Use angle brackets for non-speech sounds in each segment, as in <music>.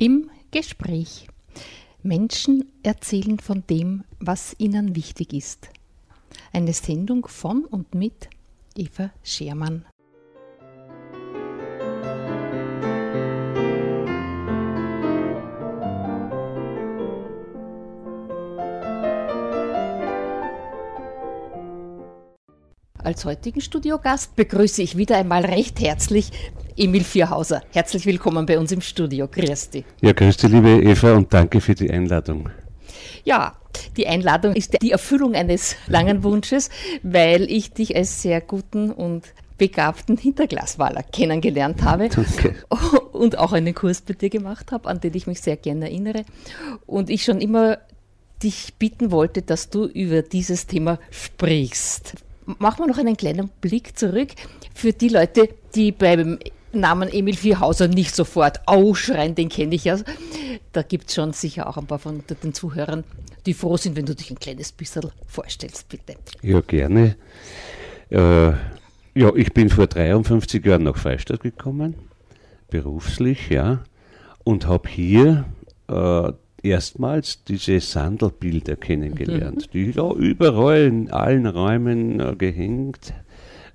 Im Gespräch. Menschen erzählen von dem, was ihnen wichtig ist. Eine Sendung von und mit Eva Schermann. Als heutigen Studiogast begrüße ich wieder einmal recht herzlich Emil Vierhauser. Herzlich willkommen bei uns im Studio. Grüß dich. Ja, grüß dich, liebe Eva, und danke für die Einladung. Ja, die Einladung ist die Erfüllung eines langen Wunsches, weil ich dich als sehr guten und begabten Hinterglaswaler kennengelernt habe Danke. und auch einen Kurs bei dir gemacht habe, an den ich mich sehr gerne erinnere. Und ich schon immer dich bitten wollte, dass du über dieses Thema sprichst. Machen wir noch einen kleinen Blick zurück für die Leute, die beim Namen Emil Vierhauser nicht sofort ausschreien, den kenne ich ja. Da gibt es schon sicher auch ein paar von den Zuhörern, die froh sind, wenn du dich ein kleines bisschen vorstellst, bitte. Ja, gerne. Äh, ja, ich bin vor 53 Jahren nach Freistadt gekommen, beruflich, ja, und habe hier äh, erstmals diese Sandelbilder kennengelernt, mhm. die da überall in allen Räumen äh, gehängt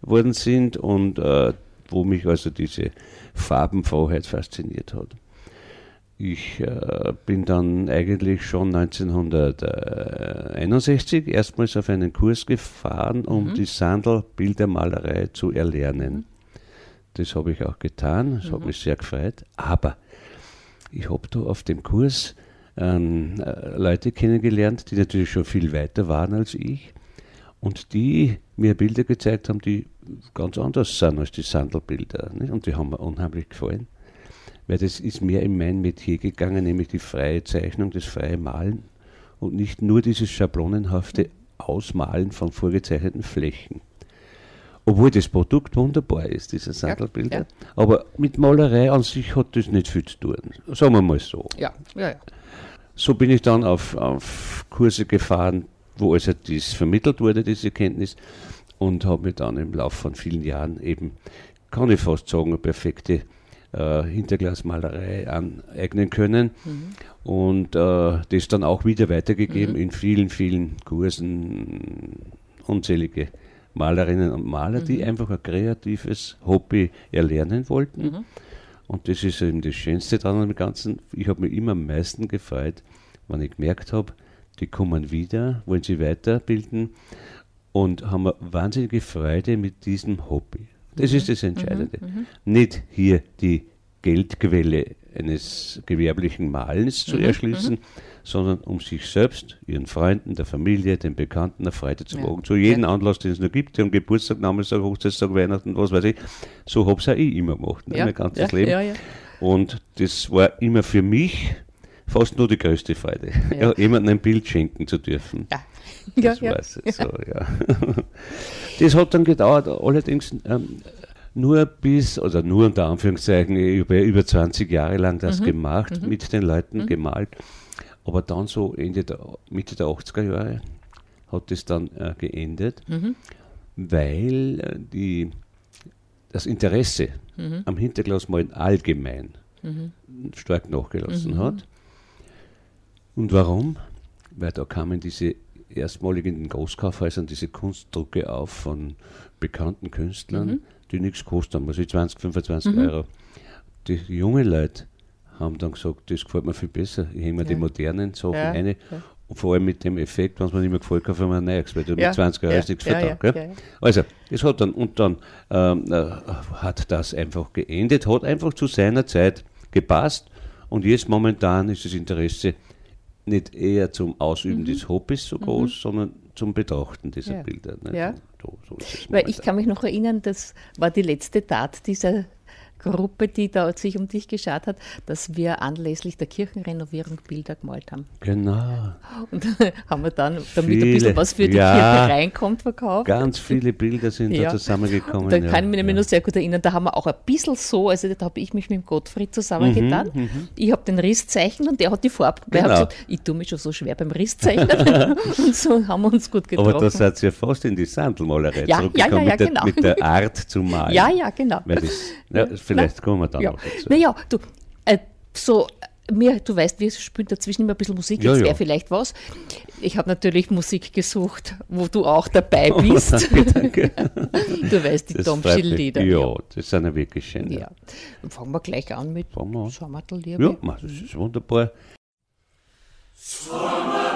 worden sind und äh, wo mich also diese Farbenfroheit fasziniert hat. Ich äh, bin dann eigentlich schon 1961 erstmals auf einen Kurs gefahren, um mhm. die Sandelbildermalerei zu erlernen. Mhm. Das habe ich auch getan, das mhm. hat mich sehr gefreut. Aber ich habe da auf dem Kurs ähm, äh, Leute kennengelernt, die natürlich schon viel weiter waren als ich und die mir Bilder gezeigt haben, die ganz anders sind als die Sandelbilder. Nicht? Und die haben mir unheimlich gefallen, weil das ist mehr in mein Metier gegangen, nämlich die freie Zeichnung, das freie Malen und nicht nur dieses schablonenhafte Ausmalen von vorgezeichneten Flächen. Obwohl das Produkt wunderbar ist, diese Sandelbilder. Ja, ja. Aber mit Malerei an sich hat das nicht viel zu tun. Sagen wir mal so. Ja, ja, ja. So bin ich dann auf, auf Kurse gefahren, wo also dies vermittelt wurde, diese Kenntnis, und habe mir dann im Laufe von vielen Jahren eben, kann ich fast sagen, eine perfekte äh, Hinterglasmalerei aneignen können mhm. und äh, das dann auch wieder weitergegeben mhm. in vielen, vielen Kursen, unzählige Malerinnen und Maler, mhm. die einfach ein kreatives Hobby erlernen wollten. Mhm. Und das ist eben das Schönste daran am Ganzen. Ich habe mich immer am meisten gefreut, wenn ich gemerkt habe, die kommen wieder, wollen sich weiterbilden und haben eine wahnsinnige Freude mit diesem Hobby. Das mhm. ist das Entscheidende. Mhm. mhm. Nicht hier die Geldquelle eines gewerblichen Malens zu mhm. erschließen, mhm. sondern um sich selbst, ihren Freunden, der Familie, den Bekannten eine Freude zu machen. Ja. Zu jedem ja. Anlass, den es noch gibt, am Geburtstag, Namenstag, Hochzeitstag, Weihnachten, was weiß ich, so habe ich auch ich immer gemacht, ne, ja. mein ganzes Leben. Und das war immer für mich fast nur die größte Freude, ja. ja jemandem ein Bild schenken zu dürfen. Ja. Das ja, weiß ich so, ja. <laughs> Das hat dann gedauert, allerdings ähm, nur bis, oder nur unter Anführungszeichen, über, über 20 Jahre lang das mhm. gemacht, mhm. mit den Leuten mhm. gemalt. Aber dann so Ende der, Mitte der 80er Jahre hat es dann äh, geendet, mhm. weil äh, die, das Interesse mhm. am Hinterglasmalen allgemein mhm. stark nachgelassen hat. Und warum? Weil da kamen diese erstmalig in den Großkaufhäusern diese Kunstdrucke auf von bekannten Künstlern, mhm. die nichts kosten haben, also 20, 25 mhm. Euro. Die jungen Leute haben dann gesagt, das gefällt mir viel besser. Ich hänge mir ja. die modernen Sachen ja. rein. Ja. Und vor allem mit dem Effekt, wenn es mir nicht mehr gefällt, kaufe ich mir ein neues, weil du mit 20 Euro ja. ist nichts ja, verdammt. Also, es hat dann, und dann ähm, äh, hat das einfach geendet, hat einfach zu seiner Zeit gepasst. Und jetzt momentan ist das Interesse nicht eher zum Ausüben mhm. des Hobbys so groß, mhm. sondern zum Betrachten dieser ja. Bilder. Ja. So, so Weil ich kann mich noch erinnern, das war die letzte Tat dieser Gruppe, die da sich um dich geschaut hat, dass wir anlässlich der Kirchenrenovierung Bilder gemalt haben. Genau. Und <laughs> haben wir dann, damit viele, ein bisschen was für die ja, Kirche reinkommt, verkauft. Ganz viele Bilder sind ja. da zusammengekommen. Da kann ich mich nämlich noch sehr gut erinnern, da haben wir auch ein bisschen so, also da habe ich mich mit dem Gottfried zusammengetan. Mhm, mhm. ich habe den Risszeichen und der hat die Farbe. Genau. Gesagt, ich tue mich schon so schwer beim Risszeichnen. <laughs> und so haben wir uns gut getroffen. Aber da seid ihr fast in die Sandelmalerei ja, zurückgekommen ja, ja, ja, genau. mit, der, mit, der, Art zu malen. Ja, ja, genau. Weil das, ja, vielleicht kommen wir dann ja. noch dazu. Naja, du, äh, so mir, du weißt, wir spielen dazwischen immer ein bisschen Musik, ja, jetzt wäre ja. vielleicht was. Ich habe natürlich Musik gesucht, wo du auch dabei <laughs> oh, bist. Oh, danke, danke. <laughs> du weißt, die Domschill-Lieder. Ja, ja, das sind ja wirklich schön. Ja. Fangen wir gleich an mit Sommertel-Liebe. Ja, das ist wunderbar. Sommertel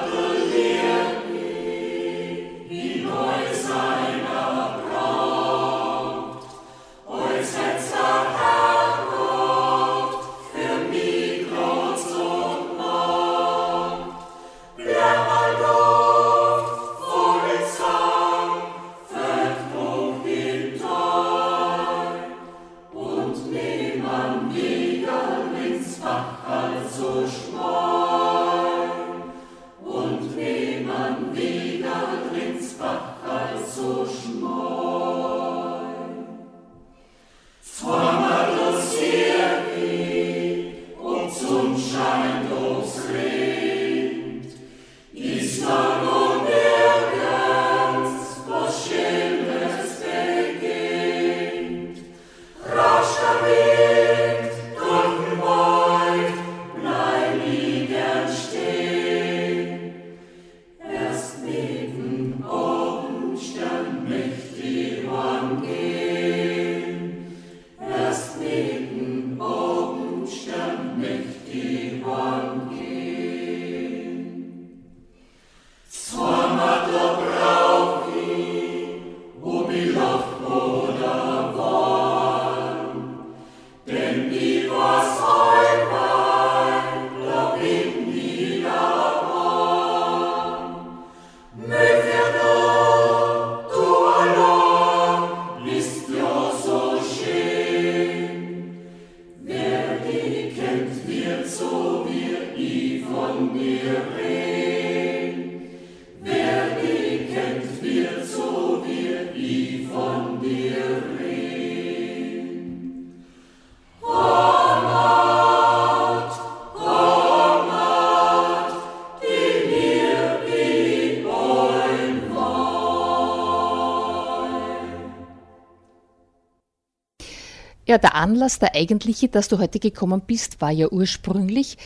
Ja, der Anlass, der eigentliche, dass du heute gekommen bist, war ja ursprünglich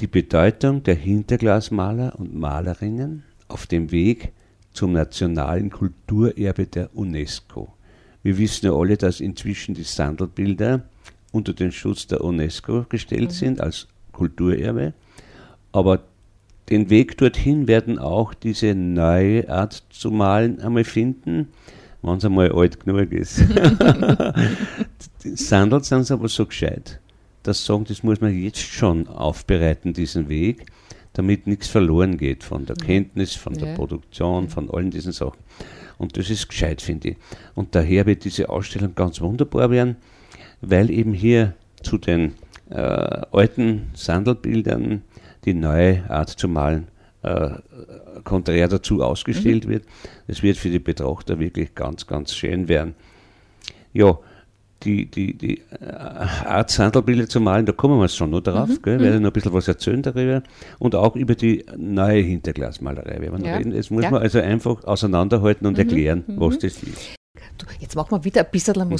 die Bedeutung der Hinterglasmaler und Malerinnen auf dem Weg zum nationalen Kulturerbe der UNESCO. Wir wissen ja alle, dass inzwischen die Sandelbilder unter den Schutz der UNESCO gestellt mhm. sind als Kulturerbe. Aber den Weg dorthin werden auch diese neue Art zu malen einmal finden wenn es einmal alt genug ist. <laughs> Sandelt sind sie aber so gescheit, dass sagen, das muss man jetzt schon aufbereiten, diesen Weg, damit nichts verloren geht von der Kenntnis, von der ja. Produktion, von allen diesen Sachen. Und das ist gescheit, finde ich. Und daher wird diese Ausstellung ganz wunderbar werden, weil eben hier zu den äh, alten Sandelbildern die neue Art zu malen äh, konträr dazu ausgestellt mhm. wird. Es wird für die Betrachter wirklich ganz, ganz schön werden. Ja, die, die, die äh, Art Sandelbilder zu malen, da kommen wir schon noch drauf, mhm. gell, werde mhm. noch ein bisschen was erzählen darüber und auch über die neue Hinterglasmalerei. Wenn ja. reden. Jetzt muss ja. man also einfach auseinanderhalten und mhm. erklären, mhm. was das ist. Du, jetzt machen wir wieder ein bisschen mhm.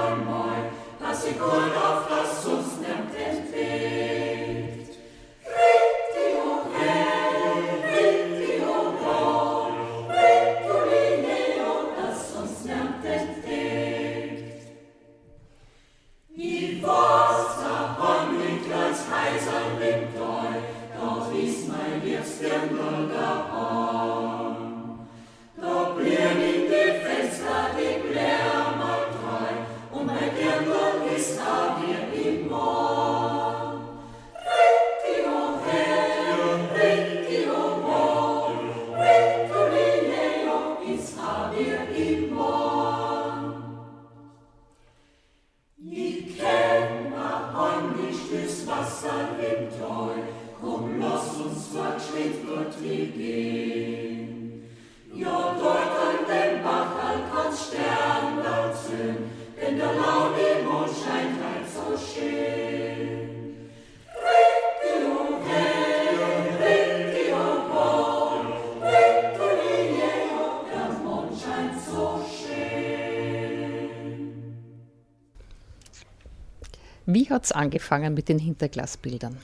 Musik. Lord of Wie hat es angefangen mit den Hinterglasbildern?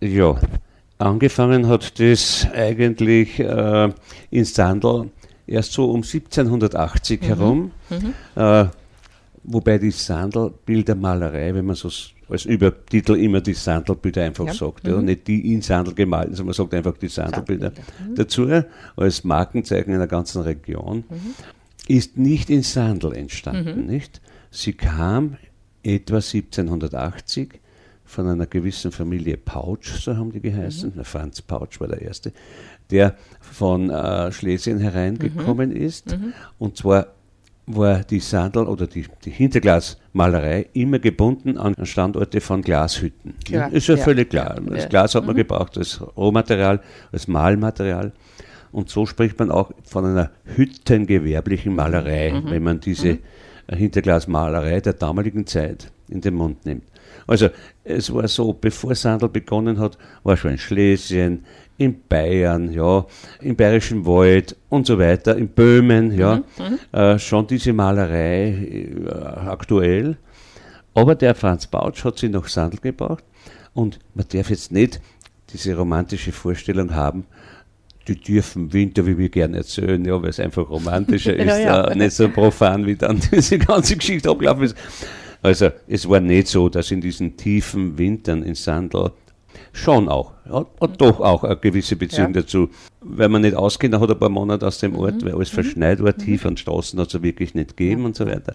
Ja, angefangen hat das eigentlich äh, in Sandl erst so um 1780 mhm. herum, mhm. Äh, wobei die Sandelbildermalerei, wenn man so als Übertitel immer die Sandelbilder einfach ja. sagt, ja, mhm. nicht die in Sandel gemalten, sondern man sagt einfach die Sandelbilder mhm. dazu, als Markenzeichen einer ganzen Region, mhm. ist nicht in Sandel entstanden, mhm. nicht? Sie kam etwa 1780 von einer gewissen Familie Pouch, so haben die geheißen, mhm. Franz Pouch war der erste, der von äh, Schlesien hereingekommen mhm. ist. Mhm. Und zwar war die Sandal oder die, die Hinterglasmalerei immer gebunden an Standorte von Glashütten. Ja, ist ja, ja völlig klar. Das ja. Glas hat man mhm. gebraucht als Rohmaterial, als Malmaterial. Und so spricht man auch von einer hüttengewerblichen Malerei, mhm. wenn man diese mhm. Hinterglasmalerei der damaligen Zeit in den Mund nimmt. Also es war so, bevor Sandel begonnen hat, war schon in Schlesien, in Bayern, ja, im Bayerischen Wald und so weiter, in Böhmen, ja, mhm, mhm. äh, schon diese Malerei äh, aktuell. Aber der Franz Bautsch hat sie nach Sandel gebracht und man darf jetzt nicht diese romantische Vorstellung haben, die dürfen Winter, wie wir gerne erzählen, ja, weil es einfach romantischer <laughs> ist, ja, ja. Äh, nicht so profan, wie dann <laughs> diese ganze Geschichte abgelaufen ist. Also es war nicht so, dass in diesen tiefen Wintern in Sandl schon auch, hat, hat doch auch eine gewisse Beziehung ja. dazu. Wenn man nicht ausgeht, dann hat ein paar Monate aus dem mhm. Ort, weil alles mhm. verschneit war, mhm. tief an Straßen hat es wirklich nicht gegeben ja. und so weiter.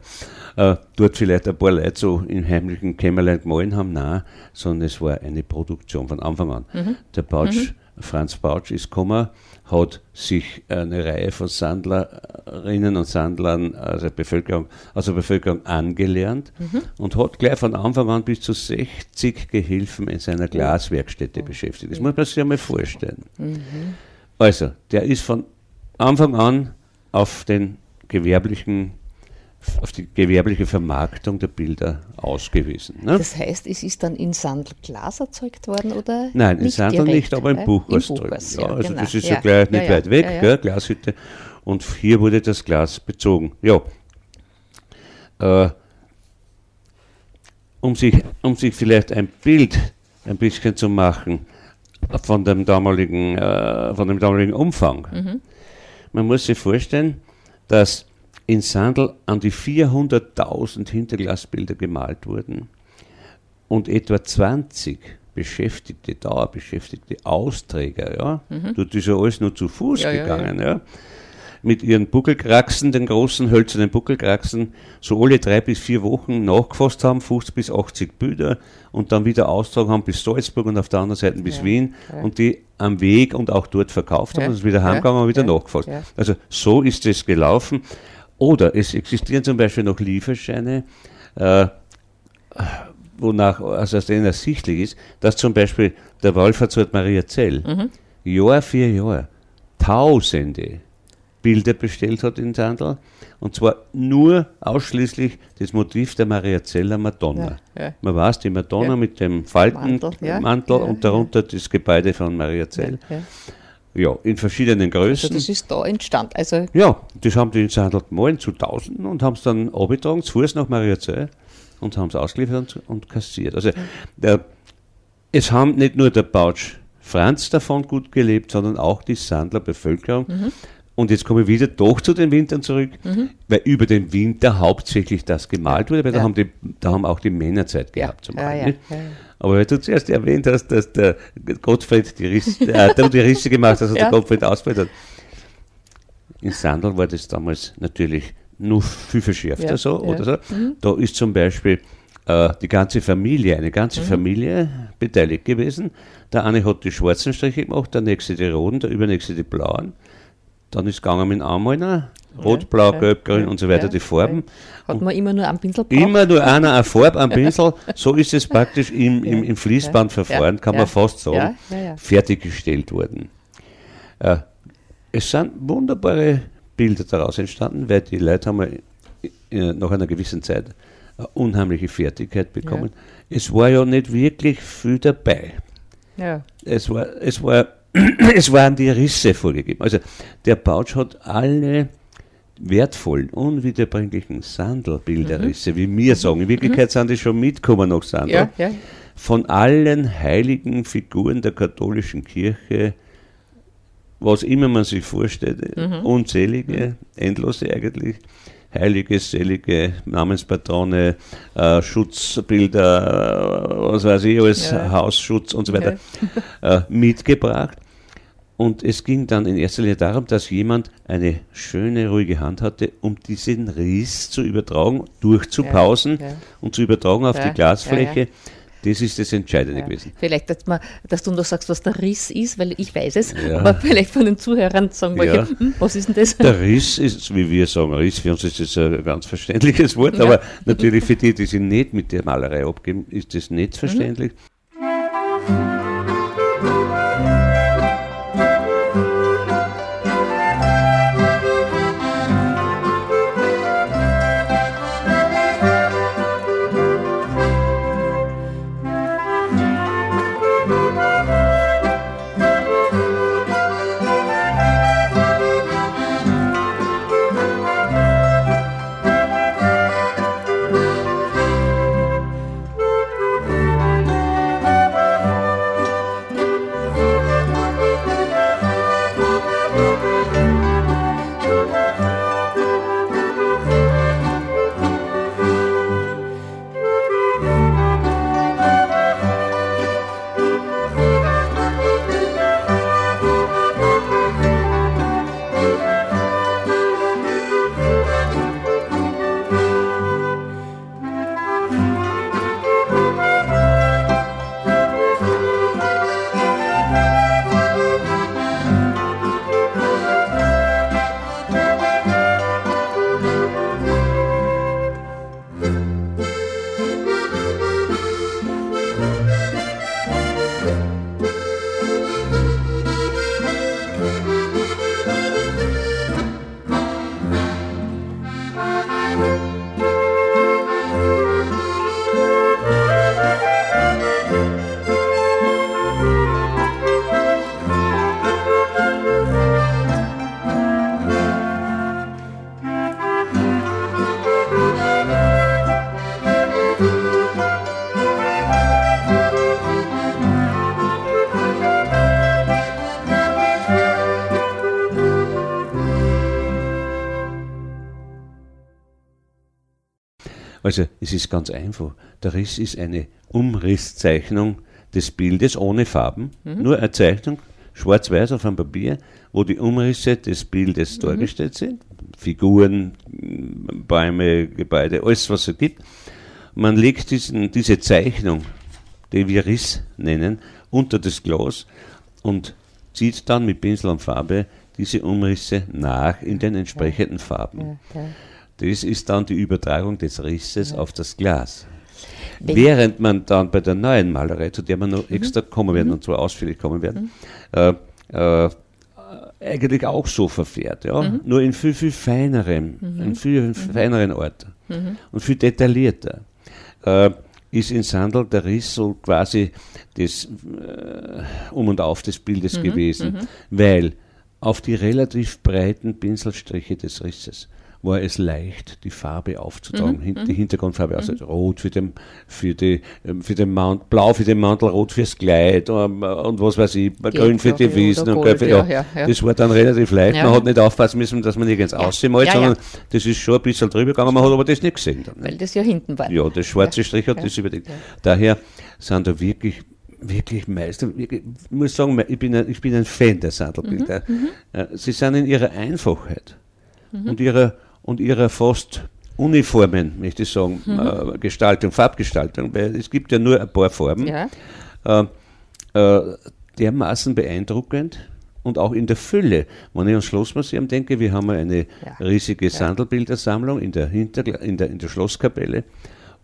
Äh, dort vielleicht ein paar Leute so im heimlichen Kämmerlein gemahlen haben, nein, sondern es war eine Produktion von Anfang an. Mhm. Der mhm. Franz Bautsch ist gekommen, hat sich eine Reihe von Sandlerinnen und Sandlern also Bevölkerung, also Bevölkerung angelernt mhm. und hat gleich von Anfang an bis zu 60 Gehilfen in seiner Glaswerkstätte beschäftigt. Das muss man sich einmal vorstellen. Mhm. Also, der ist von Anfang an auf den gewerblichen auf die gewerbliche Vermarktung der Bilder ausgewiesen. Ne? Das heißt, es ist dann in Sandl Glas erzeugt worden oder? Nein, in Sandl nicht, aber im Buchhaus. Im Buchhaus ja, also genau. das ist ja, ja gleich nicht ja, weit weg, Gell, Glashütte. Und hier wurde das Glas bezogen. Ja. Äh, um, sich, um sich vielleicht ein Bild ein bisschen zu machen von dem damaligen, äh, von dem damaligen Umfang. Mhm. Man muss sich vorstellen, dass in Sandl an die 400.000 Hinterglasbilder gemalt wurden und etwa 20 Beschäftigte, Dauerbeschäftigte, Austräger, ja, mhm. dort ist ja alles nur zu Fuß ja, gegangen, ja, ja. ja, mit ihren Buckelkraxen, den großen hölzernen Buckelkraxen, so alle drei bis vier Wochen nachgefasst haben, 50 bis 80 Bilder und dann wieder austragen haben bis Salzburg und auf der anderen Seite bis Wien und die am Weg und auch dort verkauft haben und es wieder heimgegangen und wieder nachgefasst. Also so ist es gelaufen. Oder es existieren zum Beispiel noch Lieferscheine, äh, wonach also aus denen ersichtlich ist, dass zum Beispiel der Wallfahrtsort Maria Zell mhm. Jahr für Jahr Tausende Bilder bestellt hat in Sandl und zwar nur ausschließlich das Motiv der Mariazeller Madonna. Ja, ja. Man weiß, die Madonna ja. mit dem Faltenmantel ja, und darunter das Gebäude von Mariazell. Ja, in verschiedenen Größen. Also das ist da entstanden. Also ja, das haben die in Sandl gemahlen zu Tausenden und haben es dann abgetragen, zu Fuß nach Mariazell und haben es ausgeliefert und, und, kassiert. Also der, es haben nicht nur der Bautsch Franz davon gut gelebt, sondern auch die Sandler Bevölkerung. Mhm. Und jetzt komme ich wieder doch zu den Wintern zurück, mhm. weil über den Winter hauptsächlich das gemalt wurde, weil ja. da, haben die, da haben auch die Männer Zeit gehabt ja. zum Malen. Ja, aber weil du zuerst erwähnt hast, dass der Gottfried die Risse, <laughs> äh, die Risse gemacht hat, also der Gottfried ausgebildet hat. In Sandl war das damals natürlich nur viel verschärfter so, oder so. Mhm. Da ist zum Beispiel äh, die ganze Familie, eine ganze mhm. Familie beteiligt gewesen. Der eine hat die schwarzen Striche gemacht, der nächste die roten, der übernächste die blauen. Dann ist es gegangen mit Anmalern, Rot, Blau, Gelb, Grün und so weiter, die Farben. Hat man immer nur einen Pinsel braucht? Immer nur einer eine <laughs> Farbe am Pinsel. So ist es praktisch im, im, im Fließbandverfahren, kann man fast sagen, fertiggestellt worden. Äh, es sind wunderbare Bilder daraus entstanden, weil die Leute haben äh, nach einer gewissen Zeit eine unheimliche Fertigkeit bekommen. Es war ja nicht wirklich viel dabei. Es war, es war <clears throat> es waren die Risse vorgegeben. Also der Bautsch hat alle wertvollen, unwiederbringlichen Sandelbilderrisse, mhm. wie wir sagen. In Wirklichkeit mhm. sind die schon mitgekommen nach Sandel. Ja, ja. Von allen heiligen Figuren der katholischen Kirche, was immer man sich vorstellt, mhm. unzählige, mhm. endlose eigentlich, heilige, selige Namenspatrone, äh, Schutzbilder, was weiß ich, alles ja. Hausschutz und so weiter, äh, mitgebracht. Und es ging dann in erster Linie darum, dass jemand eine schöne, ruhige Hand hatte, um diesen Riss zu übertragen, durchzupausen ja, ja. und zu übertragen auf ja, die Glasfläche. Das ist das Entscheidende gewesen. Vielleicht, dass, man, dass, du noch sagst, was der Riss ist, weil ich weiß es, aber vielleicht von den Zuhörern sagen wir, hm, was ist denn das? Der Riss ist, wie wir sagen, Riss, für uns ist das ein ganz verständliches Wort, aber natürlich für die, die sich nicht mit der Malerei abgeben, ist das nicht mhm. verständlich. Mhm. Also es ist ganz einfach. Der Riss ist eine Umrisszeichnung des Bildes ohne Farben, mhm. nur eine Zeichnung, schwarz-weiß auf einem Papier, wo die Umrisse des Bildes mhm. dargestellt sind. Figuren, Bäume, Gebäude, alles was es gibt. Man legt diesen, diese Zeichnung, die wir Riss nennen, unter das Glas und zieht dann mit Pinsel und Farbe diese Umrisse nach in den entsprechenden Farben. Ja, das ist dann die Übertragung des Risses ja. auf das Glas. Wenn Während man dann bei der neuen Malerei, zu der wir noch mhm. extra kommen werden mhm. und zwar ausführlich kommen werden, mhm. äh, äh, eigentlich auch so verfährt, ja? Mhm. nur in viel, viel feinerem, mhm. in viel mhm. feineren Ort und viel detaillierter. Äh, ist in Sandel der Riss so quasi das äh, Um und Auf des Bildes gewesen, weil auf die relativ breiten Pinselstriche des Risses war es leicht, die Farbe aufzutragen, mhm. die mhm. Hintergrundfarbe, also mhm. rot für den, für die, ähm, für den Mantel, blau für den Mantel, rot fürs Kleid und, und was weiß ich, grün für die Wiesen und Gold für, ja, ja, ja, Das war dann relativ leicht. Man hat nicht aufpassen müssen, dass man nirgends ja. aussieht, sondern das ist schon ein bisschen drüber gegangen, man hat aber das nicht gesehen. Dann, Weil das ja hinten war. Ja, der schwarze Strich hat das überdeckt. Daher sind da wirklich wirklich Meister. Ich muss sagen, ich bin ein, ich bin ein Fan der Sandelbilder. Mhm, mhm. Äh, Sie sind in ihrer Einfachheit mhm. und ihrer und ihrer fast uniformen, möchte ich sagen, mhm. äh, Gestaltung, Farbgestaltung, weil es gibt ja nur ein paar Farben, ja. äh, äh, dermaßen beeindruckend und auch in der Fülle. Wenn ich ans Schlossmuseum denke, wir haben eine ja. riesige ja. Sandelbildersammlung in der, Hinter in, der, in der Schlosskapelle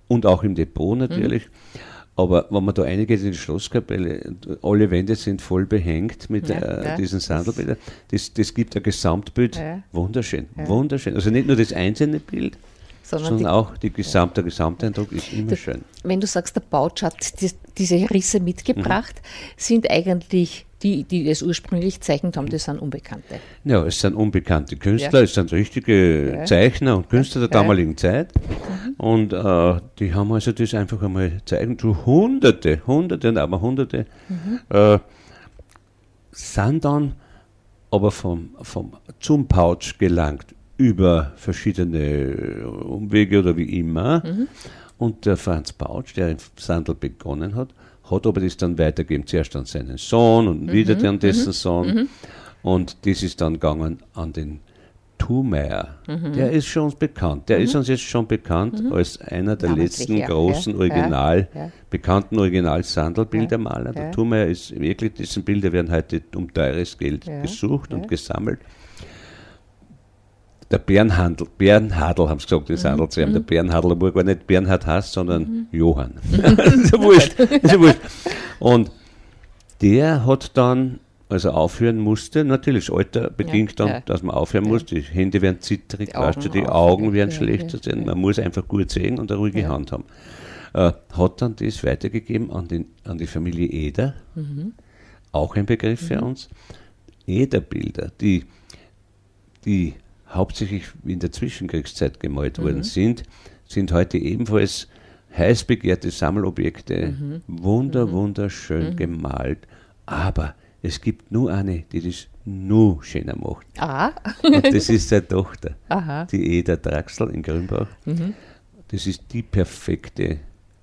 und auch im Depot natürlich. Mhm. Aber wenn man da eingeht in die Schlosskapelle, alle Wände sind voll behängt mit ja, äh, ja. diesen Sandelbildern. Das, das gibt ein Gesamtbild. Ja. Wunderschön, wunderschön. Also nicht nur das einzelne Bild, sondern, sondern die, auch die gesamte, der Gesamteindruck ist immer das, schön. Wenn du sagst, der Bautsch hat die, diese Risse mitgebracht, mhm. sind eigentlich die, die es ursprünglich zeichnet haben, das sind Unbekannte. Ja, es sind unbekannte Künstler, ja. es sind richtige ja. Zeichner und Künstler der damaligen Zeit. Mhm. Und äh, die haben also das einfach einmal zeigen, so hunderte, hunderte und aber hunderte, mhm. äh, sind dann aber vom, vom, zum Pouch gelangt über verschiedene Umwege oder wie immer. Mhm. Und der Franz Pouch, der in Sandl begonnen hat, hat aber das dann weitergegeben. Zuerst an seinen Sohn und mhm. wieder an dessen mhm. Sohn. Mhm. Und das ist dann gegangen an den Thumeyer. Mhm. Der ist schon bekannt. Der ist mhm. uns jetzt schon bekannt mhm. als einer der letzten ja, großen ja, Original, ja, bekannten Original-Sandelbildermaler. Der Thumeyer ist wirklich, dessen Bilder werden heute um teures Geld gesucht und gesammelt der Bernhandel, Bernhardl haben sie gesagt, das mhm. handelt sich um. Der mhm. Bernhardl, obwohl gar nicht Bernhard heißt, sondern mhm. Johann. <laughs> das ist ja wurscht. ist ja wurscht. Und der hat dann, also aufhören musste, natürlich das Alter bedingt ja, dann, ja. dass man aufhören ja. muss, die Hände werden zitterig, die weißt du, die Augen werden schlechter sehen, man muss einfach gut sehen und eine ruhige Hand haben. Äh, hat dann das weitergegeben an, den, an die Familie Eder, mhm. auch ein Begriff für mhm. uns. Ederbilder, die, die hauptsächlich in der Zwischenkriegszeit gemalt mhm. worden sind, sind heute ebenfalls heiß begehrte Sammelobjekte, mhm. wunder, mhm. wunderschön mhm. gemalt. Aber es gibt nur eine, die das nur schöner macht. Aha. Und das ist seine Tochter, <laughs> Aha. die Eda Draxel in Grünbach. Mhm. Das ist die perfekte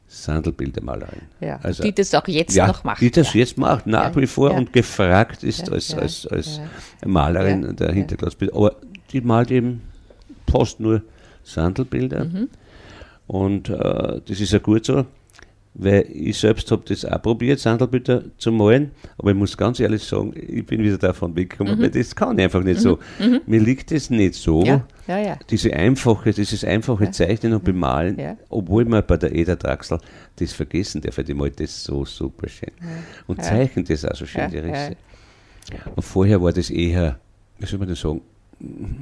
Sandelbildermalerin. Ja, also, die das auch jetzt ja, noch macht. Die das ja. jetzt macht, nach wie vor und gefragt ist als, als, als Malerin der Hinterglasbilder. Aber die malt eben fast nur Sandelbilder. Mhm. Und äh, das ist ja gut so, weil ich selbst habe das auch probiert, Sandelbilder zu malen, aber ich muss ganz ehrlich sagen, ich bin wieder davon weggekommen, mhm. weil das kann ich einfach nicht mhm. so. Mhm. Mir liegt es nicht so, ja. Ja, ja. diese einfache, dieses einfache Zeichnen und Bemalen, obwohl man bei der Eda Draxler das vergessen darf, die malt das so super schön. Und zeichnet das auch so schön, die Risse. Und vorher war das eher, wie soll man das sagen,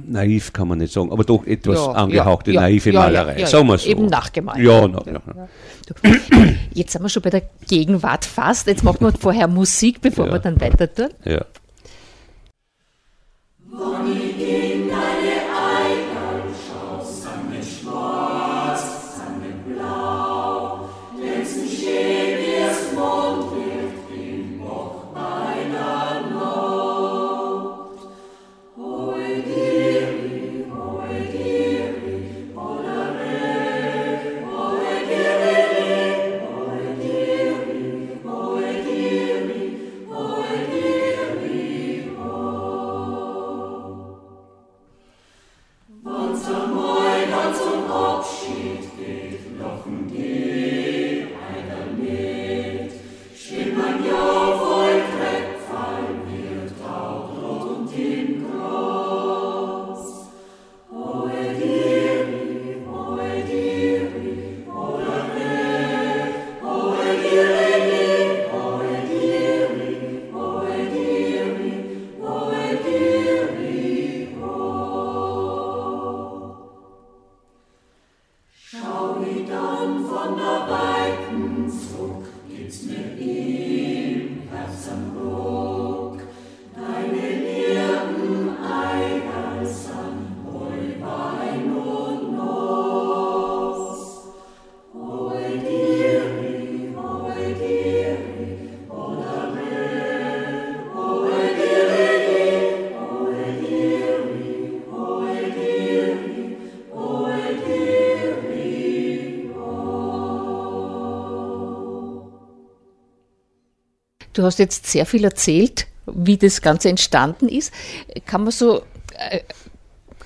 naiv kann man nicht sagen, aber doch etwas ja, angehauchte ja, naive ja, Malerei. Ja, sagen wir so. Eben nachgemalt. Ja, na, ja. Jetzt sind wir schon bei der Gegenwart fast. Jetzt machen wir vorher Musik, bevor wir dann weiter tun. Ja. Du hast jetzt sehr viel erzählt, wie das Ganze entstanden ist. Kann man so äh,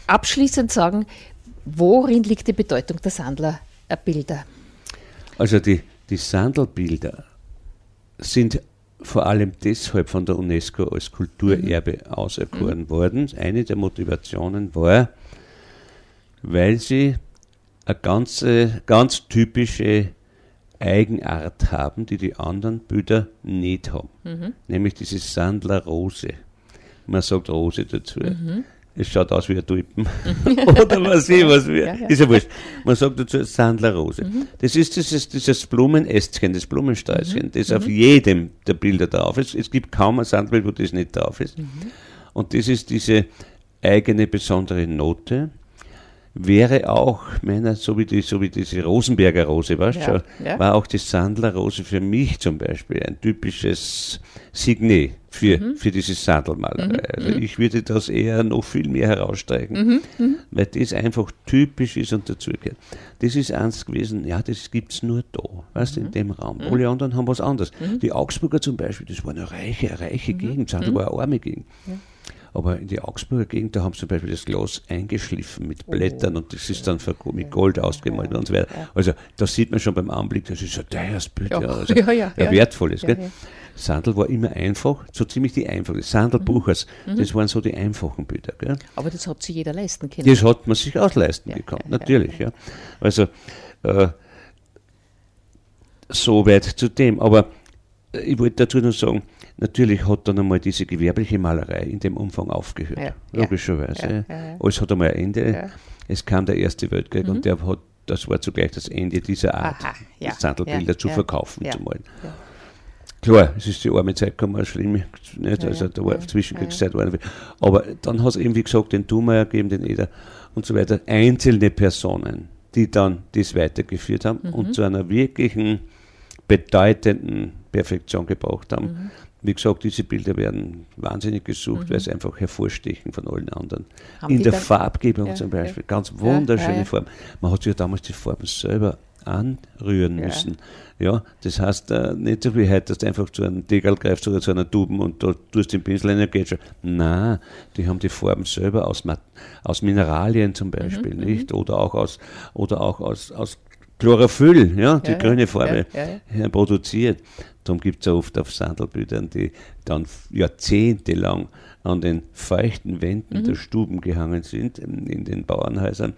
abschließend sagen, worin liegt die Bedeutung der Sandlerbilder? Also die, die Sandelbilder sind vor allem deshalb von der UNESCO als Kulturerbe mhm. auserkoren mhm. worden. Eine der Motivationen war, weil sie eine ganze, ganz typische Eigenart haben, die die anderen Bilder nicht haben. Mhm. Nämlich diese Sandler Rose. Man sagt Rose dazu. Mhm. es schaut aus wie ein Tulpen. <laughs> <laughs> Oder was ich, was wir. Ja, ja. Ist ja wurscht. Man sagt dazu Sandlerrose. Mhm. Das ist dieses, dieses Blumenästchen, das Blumensträußchen, mhm. das mhm. auf jedem der Bilder drauf ist. Es gibt kaum ein Sandbild, wo das nicht drauf ist. Mhm. Und das ist diese eigene besondere Note wäre auch, meine, so wie, die, so wie diese Rosenberger Rose, weißt ja, ja. war auch die Sandlerrose für mich zum Beispiel ein typisches Signet für, mhm. für diese Sandelmalerei. Mhm. Also mhm. ich würde das eher noch viel mehr herausstreichen, mhm. mhm. weil das einfach typisch ist und dazugehört. Das ist eins gewesen, ja, das gibt es nur da, weißt du, in mhm. dem Raum. Alle anderen haben was anderes. Die Augsburger zum Beispiel, das war eine reiche, reiche Gegend, Sandel war eine arme Gegend. Ja. Aber in die Augsburger Gegend, da haben sie zum Beispiel das Glas eingeschliffen mit Blättern oh. und das ist dann mit Gold ausgemalt und so weiter. Also da sieht man schon beim Anblick, das ist ein teures Bild, ja, <laughs> also ja, ja, ja, wertvolles. Ja, ja. Sandel war immer einfach, so ziemlich die einfachen. Sandel mhm. Buchers, mhm. das waren so die einfachen Bilder. Gell? Aber das hat sich jeder leisten können. Das hat man sich auch leisten ja, gekonnt, natürlich. Ja, Also äh, so weit zu dem. Aber ich wollte dazu noch sagen, Natürlich hat dann einmal diese gewerbliche Malerei in dem Umfang aufgehört, ja, logischerweise. Ja, ja, Alles hat einmal ein Ende. Es kam der Erste Weltkrieg mhm. und der hat, das war zugleich das Ende dieser Art, Aha, Sandelbilder zu verkaufen, zu malen. Klar, es ist die arme Zeit gekommen, schlimm, nicht? also da war Zwischenkriegszeit. War aber dann hat es eben, wie gesagt, den Thumeier gegeben, den Eder und so weiter, einzelne Personen, die dann das weitergeführt haben mhm. und zu einer wirklichen bedeutenden Perfektion gebraucht haben. Mhm. Wie gesagt, diese Bilder werden wahnsinnig gesucht, mhm. weil sie einfach hervorstechen von allen anderen. Haben In der Farbgebung ja, zum Beispiel, ja. ganz wunderschöne ja, Farben. Man hat sich ja damals die Farben selber anrühren müssen. Ja, das heißt äh, nicht so wie heute, dass du einfach zu einem Deckel greifst oder zu einer Tuben und da tust den Pinsel rein und geht schon. Nein, die haben die Farben selber aus, aus Mineralien zum Beispiel, mhm, nicht? Mhm. Oder auch aus, oder auch aus, aus Chlorophyll, ja, die ja, grüne Farbe ja, ja, produziert. Darum gibt es ja oft auf Sandelbildern, die dann jahrzehntelang an den feuchten Wänden mhm. der Stuben gehangen sind, in den Bauernhäusern,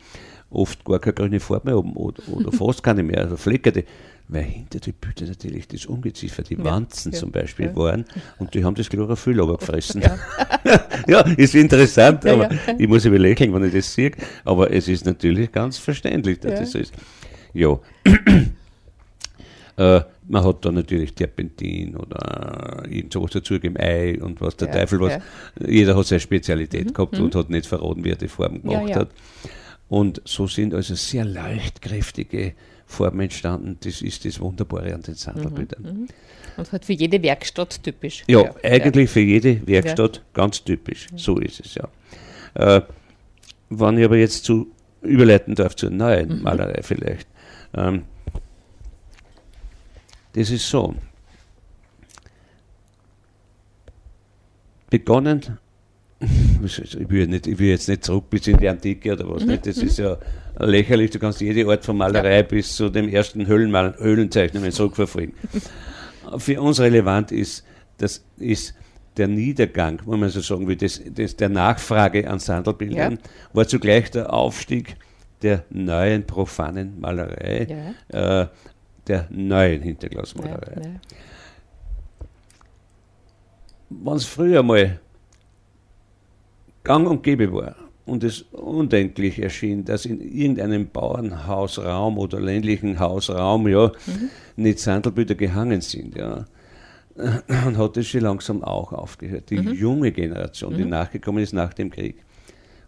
oft gar keine grüne Farbe oben oder, oder <laughs> fast keine mehr, also fleckerte, weil hinter die Bildern natürlich das Ungeziefer, die Wanzen zum Beispiel waren und die haben das Chlorophyll aber gefressen. <laughs> Ja. ist interessant, aber ich muss über lächeln, wenn ich das sehe, aber es ist natürlich ganz verständlich, dass das so ist. Ja. <clears throat> äh, man hat da natürlich Terpentin oder irgend sowas dazugegeben, Ei und was der ja, Teufel was. Ja. Jeder hat seine Spezialität mhm, gehabt mhm. und hat nicht verraten, wie er die Form gemacht ja, hat. Und so sind also sehr leuchtkräftige Formen entstanden. Das ist das Wunderbare an den Sandelbildern. Mhm, mhm, und halt für jede Werkstatt typisch. Ja, eigentlich für jede Werkstatt ganz typisch. Mhm. So ist es ja. Äh, wenn ich aber jetzt zu überleiten darf zur neuen mhm. Malerei vielleicht. Ähm, das ist so. Begonnen, <laughs> ich will, nicht, ich will jetzt nicht zurück bis in die Antike oder was, mhm. nicht? das ist ja lächerlich, du kannst jede Art von Malerei ja. bis zu dem ersten Höhlenmal Höhlenzeichnungen zurückverfolgen. <laughs> Für uns relevant ist, das ist der Niedergang, muss man so sagen, wie das, das der Nachfrage an Sandelbildern, ja. war zugleich der Aufstieg der neuen profanen Malerei, ja. äh, der neuen Hinterglasmalerei. Ja, ja. Wenn es früher mal gang und gäbe war und es undenklich erschien, dass in irgendeinem Bauernhausraum oder ländlichen Hausraum ja mhm. nicht Sandelbilder gehangen sind, ja, <clears throat> dann hat es schon langsam auch aufgehört. Die mhm. junge Generation, die mhm. nachgekommen ist nach dem Krieg,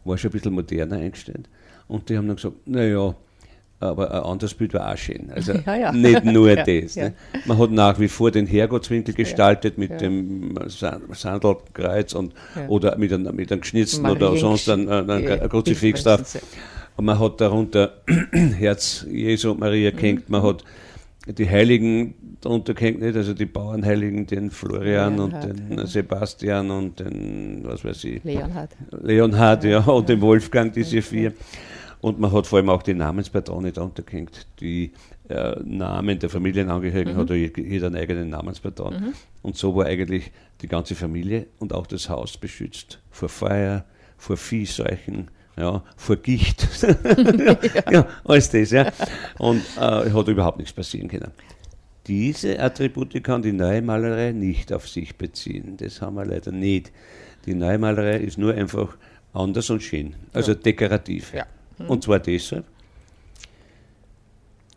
war schon ein bisschen moderner eingestellt. Und die haben dann gesagt, naja, aber ein anderes Bild war auch schön. Also <laughs> ja, ja. nicht nur <laughs> ja, das. Ne? Man hat nach wie vor den Herrgottswinkel gestaltet mit dem Sandelkreuz und, oder mit einem, mit einem geschnitzten Marien oder sonst ein, ein, ein, ein Kruzifix. Und man hat darunter <clears throat> Herz Jesu und Maria gehängt, mhm. man hat die Heiligen darunter gehängt, nicht? also die Bauernheiligen, den Florian Leonhard, und den Sebastian und den, was weiß ich, Leonhard. Leonhard, ja, und den Wolfgang, diese vier. Und man hat vor allem auch die Namenspatrone darunter gehängt. Die äh, Namen der Familienangehörigen mhm. hat jeder einen eigenen Namenspatron. Mhm. Und so war eigentlich die ganze Familie und auch das Haus beschützt vor Feuer, vor Viehseuchen, ja, vor Gicht. <laughs> ja, ja, alles das, ja. Und äh, hat überhaupt nichts passieren können. Diese Attribute kann die neue Malerei nicht auf sich beziehen. Das haben wir leider nicht. Die neue Malerei ist nur einfach anders und schön, also Ja. dekorativ. Ja. Und zwar deshalb,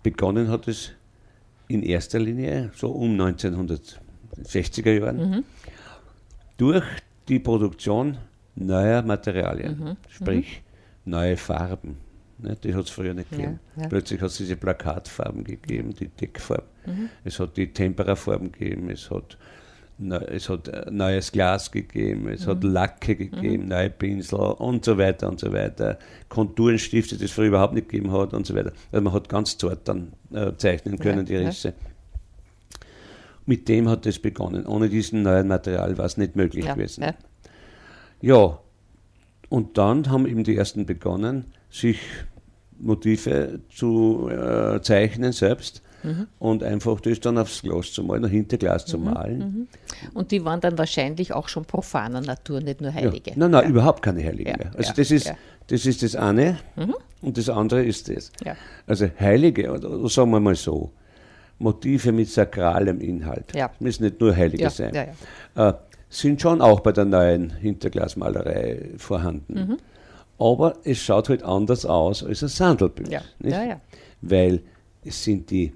begonnen hat es in erster Linie so um 1960er Jahren durch die Produktion neuer Materialien, sprich neue Farben. Ne, die hat es früher nicht Ja, gegeben. ja. Plötzlich hat es diese Plakatfarben gegeben, die Deckfarben. Es hat die Temperafarben gegeben, es hat, es hat äh, neues Glas gegeben, es hat Lacke gegeben, neue Pinsel und so weiter und so weiter. Konturenstifte, die es früher überhaupt nicht gegeben hat und so weiter. Also man hat ganz zart dann äh, zeichnen können, Ja, die ja. Risse. Mit dem hat es begonnen. Ohne diesen neuen Material war es nicht möglich Ja, gewesen. ja. Ja, und dann haben eben die ersten begonnen, sich Motive zu äh, zeichnen selbst Mhm. und einfach das dann aufs Glas zu malen, hinter Glas zu malen. Und die waren dann wahrscheinlich auch schon profaner Natur, nicht nur Ja. Heilige. Nein, nein, ja. überhaupt keine Heilige Ja, mehr. Also ja, das, ist, ja. Mhm. das ist das eine und das andere ist das. Ja. Also Heilige, oder sagen wir mal so, Motive mit sakralem Inhalt, Ja. müssen nicht nur Heilige Ja, sein, ja, Äh, sind schon auch bei der neuen Hinterglasmalerei vorhanden. Mhm. Aber es schaut halt anders aus als ein Sandelbild. Ja, ja, ja. Weil es sind die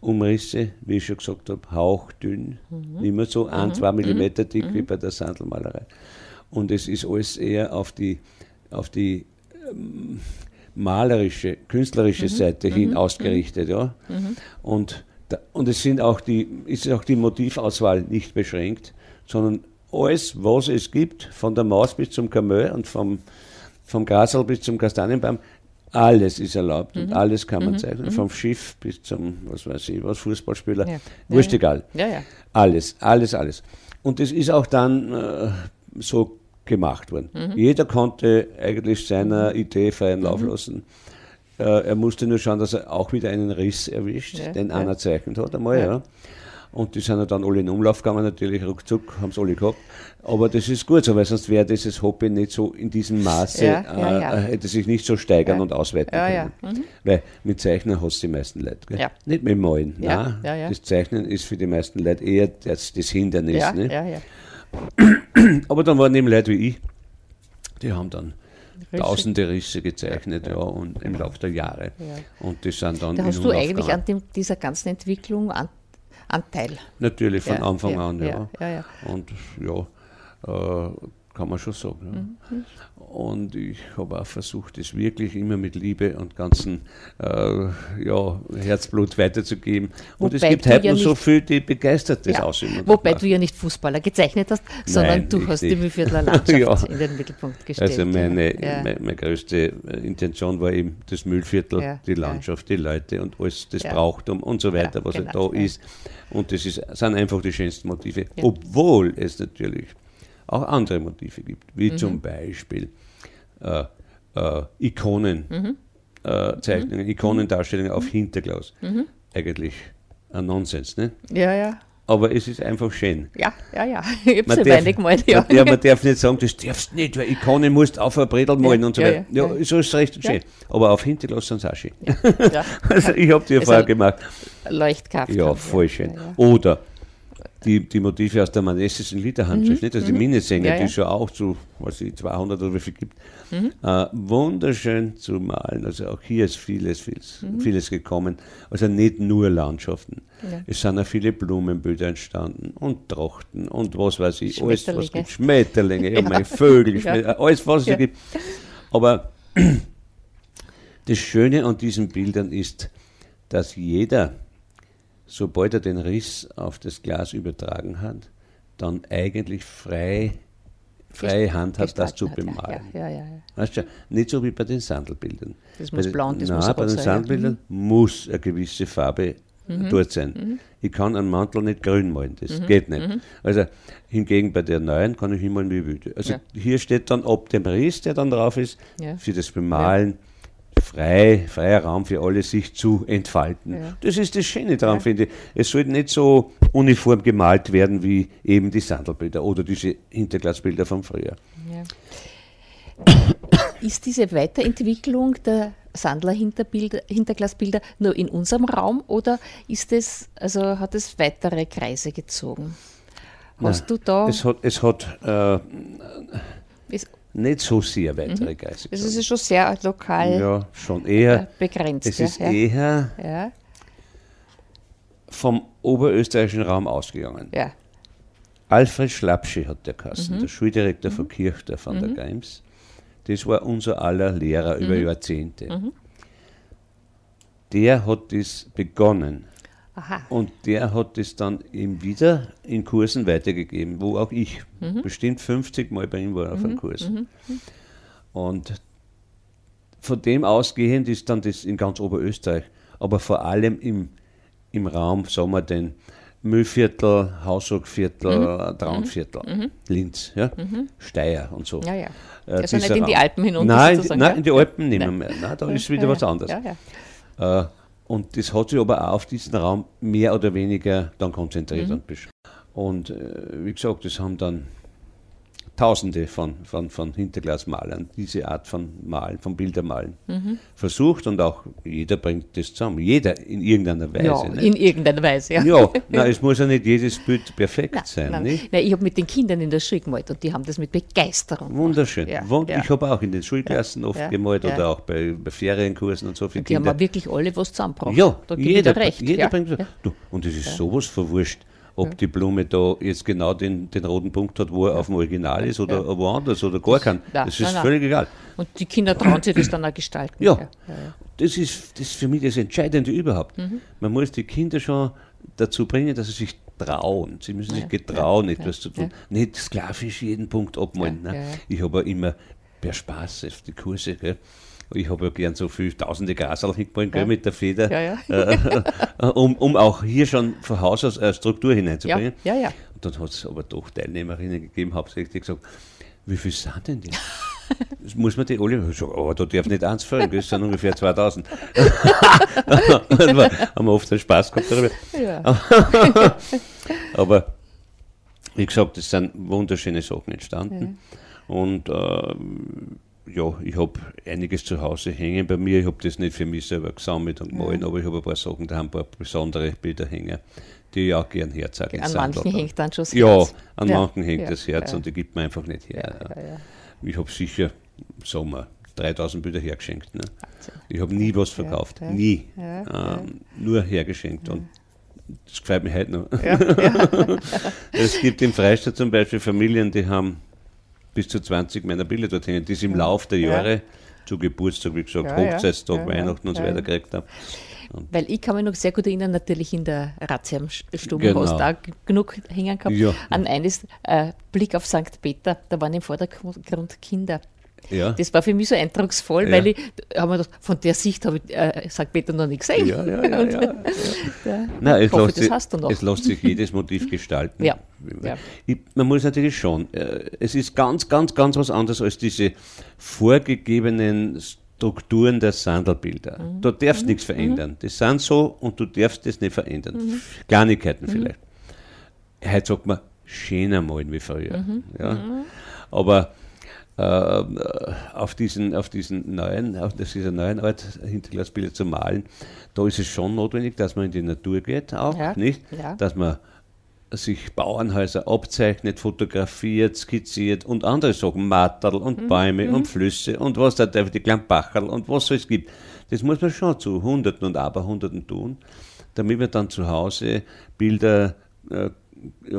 Umrisse, wie ich schon gesagt habe, hauchdünn, Mhm. immer so ein, zwei Millimeter dick wie bei der Sandelmalerei. Und es ist alles eher auf die, auf die ähm, malerische, künstlerische Seite hin ausgerichtet. Ja? Und, da, und es sind auch die, ist auch die Motivauswahl nicht beschränkt, sondern alles, was es gibt, von der Maus bis zum Kamel und vom, vom Grasel bis zum Kastanienbaum, alles ist erlaubt und alles kann man zeichnen. Vom Schiff bis zum, was weiß ich, was, Fußballspieler, Ja. wurscht Ja, egal. Ja, ja. Alles, alles, alles. Und das ist auch dann äh, so gemacht worden. Jeder konnte eigentlich seiner Idee freien Lauf lassen. Äh, er musste nur schauen, dass er auch wieder einen Riss erwischt, den einer zeichnet hat einmal. Ja. Ja. Und die sind ja dann alle in Umlauf gegangen, natürlich ruckzuck, haben es alle gehabt. Aber das ist gut so, weil sonst wäre dieses Hobby nicht so in diesem Maße, Ja, ja, ja. Äh, hätte sich nicht so steigern Ja. und ausweiten Ja, ja. können. Weil mit Zeichnen hast du die meisten Leute. Gell? Ja. Nicht mit Malen. Ja, Nein, ja, ja. Das Zeichnen ist für die meisten Leute eher das, das Hindernis. Ja, ne? ja, ja. <clears throat> Aber dann waren eben Leute wie ich, die haben dann Risse. tausende Risse gezeichnet ja, und im Laufe der Jahre. Ja. Und die sind dann Da hast du eigentlich gegangen. an dem, dieser ganzen Entwicklung an, Anteil. Natürlich von Ja, Anfang ja, an, ja. ja. Und ja, äh, kann man schon sagen. Mhm. Und ich habe auch versucht, es wirklich immer mit Liebe und ganzen äh, ja, Herzblut weiterzugeben. Und es Wobei gibt du heute ja noch so viele, die begeistert das Ja. ausüben. Wobei du ja nicht Fußballer gezeichnet hast, sondern Nein, du hast die nicht. Mühlviertler <laughs> Landschaft Ja. in den Mittelpunkt gestellt. Also meine, ja. meine, meine größte äh, Intention war eben das Müllviertel, Ja, die. Landschaft, die Leute und alles, das. Brauchtum und so weiter, was halt genau, da ist. Und das ist, sind einfach die schönsten Motive, obwohl es natürlich auch andere Motive gibt, wie Mhm. zum Beispiel äh, äh, Ikonen, Mhm. äh, Zeichnungen, Ikonendarstellungen auf Hinterglas. Eigentlich ein Nonsens, ne? ja, ja. Aber es ist einfach schön. Ja, ja, ja. <laughs> Ich habe Man sie darf, wenig gemalt, ja. man, ja, man darf nicht sagen, das darfst du nicht, weil Ikone musst auf ein Bredel malen Ja, und so ja, weiter. Ja, ja, ja. so ist es recht Ja. schön. Aber auf Hinterglas sind sie auch schön. ja. <laughs> Also ich habe die <laughs> Also- Erfahrung gemacht. Leuchtkraft. Ja, voll schön. Ja, ja. Oder die, die Motive aus der manessischen Liederhandschrift, nicht? Also die Minnesänger, Mhm, Ja, die ja. es ja auch zu, was ich, 200 oder wie viel gibt. Mhm. Äh, wunderschön zu malen. Also auch hier ist vieles, vieles, Mhm. vieles gekommen. Also nicht nur Landschaften. Ja. Es sind auch viele Blumenbilder entstanden und Trachten und was weiß ich, alles, was Schmetterlinge. gibt. Schmetterlinge, ja, <laughs> Ja. meine Vögel, Ja. Schmet- alles, was es Ja. gibt. Aber <clears throat> das Schöne an diesen Bildern ist, dass jeder, sobald er den Riss auf das Glas übertragen hat, dann eigentlich frei, freie Hand hat, das zu Gestalten hat, bemalen. Ja, ja, ja. Weißt du, nicht so wie bei den Sandelbildern. Das Bei muss den- blau und das nein, muss bei den ja. Mhm. Sandelbildern muss eine gewisse Farbe dort sein. Ich kann einen Mantel nicht grün malen, das Mhm. geht nicht. Also hingegen bei der neuen kann ich hinmalen wie wüde. Also hier steht dann ab dem Riss, der dann drauf ist, für das Bemalen frei, freier Raum für alle, sich zu entfalten. Ja. Das ist das Schöne daran, Ja. finde ich. Es sollte nicht so uniform gemalt werden wie eben die Sandelbilder oder diese Hinterglasbilder von früher. Ja. Ist diese Weiterentwicklung der Sandler-Hinterglasbilder nur in unserem Raum oder ist es, also hat es weitere Kreise gezogen? Hast Nein, du da, Es hat, es hat äh, ist, nicht so sehr weitere mhm. Kreise. Also es ist schon sehr lokal ja, schon eher, begrenzt. Es ist ja. eher ja. vom oberösterreichischen Raum ausgegangen. Ja. Alfred Schlappsche hat der Kassen, mhm. der Schuldirektor mhm. von Kirchdorf von der mhm. Geims. Das war unser aller Lehrer über mhm. Jahrzehnte. Mhm. Der hat das begonnen. Aha. Und der hat das dann eben wieder in Kursen weitergegeben, wo auch ich mhm. bestimmt 50 Mal bei ihm war auf einem Kurs. Und von dem ausgehend ist dann das in ganz Oberösterreich, aber vor allem im, im Raum, sagen wir den, Müllviertel, Hausruckviertel, mhm. Traunviertel, mhm. mhm. Linz, ja? Mhm. Steyr und so. Ja, ja. Äh, also nicht in die Alpen hinunter Nein, nein ja? in die Alpen nicht mehr. Nein, da ist wieder ja, was anderes. Ja, äh, und das hat sich aber auch auf diesen Raum mehr oder weniger dann konzentriert mhm. und beschrieben. Und äh, wie gesagt, das haben dann Tausende von, von, von Hinterglasmalern diese Art von Malen, von Bildermalen mhm. versucht und auch jeder bringt das zusammen. Jeder in irgendeiner Weise. Ja, in irgendeiner Weise, ja. Ja, <laughs> na, es muss ja nicht jedes Bild perfekt nein, sein. Nein. Nicht? Nein, ich habe mit den Kindern in der Schule gemalt und die haben das mit Begeisterung Wunderschön. Ja, Wund ja. Ich habe auch in den Schulklassen oft gemalt oder auch bei, bei Ferienkursen und so viele und die Kinder. haben wirklich alle was zusammengebracht. Ja, da jeder, recht. jeder bringt du, Und es ist sowas verwurscht ob ja. die Blume da jetzt genau den, den roten Punkt hat, wo er auf dem Original ist oder ja. woanders oder gar kein. Das ist nein, völlig egal. Und die Kinder trauen sich das dann auch gestalten. Ja, ja. Das, ist, das ist für mich das Entscheidende überhaupt. Mhm. Man muss die Kinder schon dazu bringen, dass sie sich trauen. Sie müssen sich getrauen, etwas zu tun. Nicht sklavisch jeden Punkt abmalen. Ne? Ich habe immer per Spaß auf die Kurse. Gell? Ich habe ja gern so viel tausende Grasal hingemalt ja. mit der Feder, ja, ja. äh, um, um auch hier schon von Haus aus eine Struktur hineinzubringen. Ja, ja, Und dann hat es aber doch Teilnehmerinnen gegeben, hauptsächlich die gesagt, wie viel sind denn die? <laughs> Das muss man die alle sagen, aber da darf nicht eins fehlen, das sind ungefähr 2000. <laughs> haben wir oft einen Spaß gehabt darüber. Ja. <laughs> aber wie gesagt, es sind wunderschöne Sachen entstanden. Und äh, ja, ich habe einiges zu Hause hängen bei mir. Ich habe das nicht für mich selber gesammelt und gemalt, ja. aber ich habe ein paar Sachen, da haben ein paar besondere Bilder hängen, die ich auch gern herzeigen An manchen hängt dann schon das Herz. Ja, an ja. manchen hängt ja. das Herz und die gibt man einfach nicht her. Ich habe sicher, sagen wir, 3000 Bilder hergeschenkt. Ne? Ich habe nie was verkauft, nie. Ähm, nur hergeschenkt. Und das gefällt mir heute noch. <laughs> es gibt im Freistaat zum Beispiel Familien, die haben bis zu 20 meiner Bilder dort hängen, die sie im ja. Lauf der Jahre ja. zu Geburtstag, wie gesagt, ja, Hochzeitstag, Weihnachten und so weiter gekriegt haben. Und Weil ich kann mich noch sehr gut erinnern, natürlich in der Razzia-Stube genau. hast du auch genug hängen gehabt. An eines äh, Blick auf St. Peter, da waren im Vordergrund Kinder. Ja. Das war für mich so eindrucksvoll, ja. weil ich hab mir gedacht, von der Sicht habe ich äh, St. Peter noch nicht gesehen. Ja, ja, ja. <laughs> ja, ja. Nein, es, hoffe, lässt sich, es lässt sich jedes Motiv gestalten. Ja. Ich, man muss natürlich schon, äh, es ist ganz, ganz, ganz was anderes als diese vorgegebenen Strukturen der Sandelbilder. Mhm. Du darfst mhm. nichts verändern. Mhm. Das sind so und du darfst das nicht verändern. Mhm. Kleinigkeiten mhm. vielleicht. Heute sagt man, schöner malen wie früher. Mhm. Ja. Aber auf diesen, auf diesen neuen, auf dieser neuen Art Hinterglasbilder zu malen, da ist es schon notwendig, dass man in die Natur geht, auch ja, nicht, ja. dass man sich Bauernhäuser abzeichnet, fotografiert, skizziert und andere Sachen, Matterl und mhm. Bäume mhm. und Flüsse und was da die kleinen Bacherl und was so es gibt. Das muss man schon zu Hunderten und Aberhunderten tun, damit man dann zu Hause Bilder äh,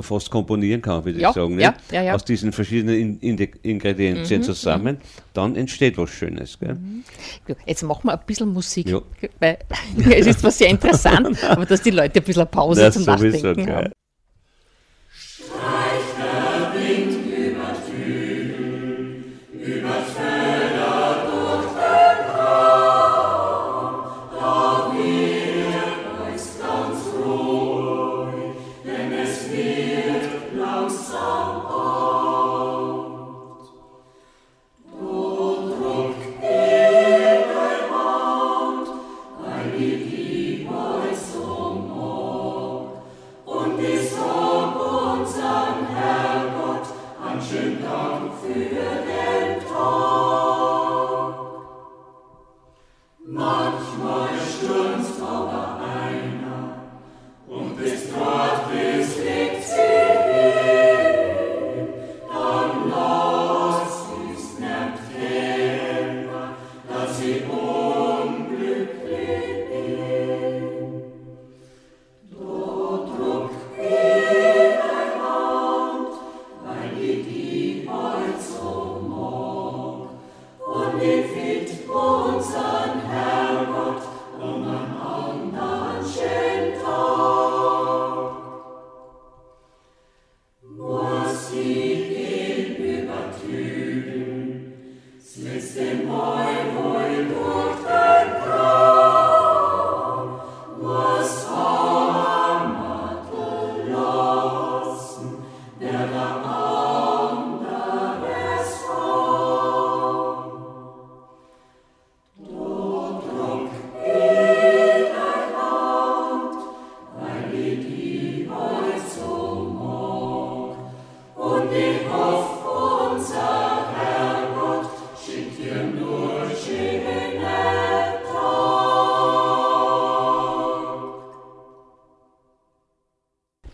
fast komponieren kann, würde ja, ich sagen. Ja, ja. Aus diesen verschiedenen in in Ingredienzien mhm, zusammen, mhm. dann entsteht was Schönes. Gell? Mhm. Jetzt machen wir ein bisschen Musik, weil <laughs> es ist zwar sehr interessant, aber dass die Leute ein bisschen Pause das zum Nachdenken haben.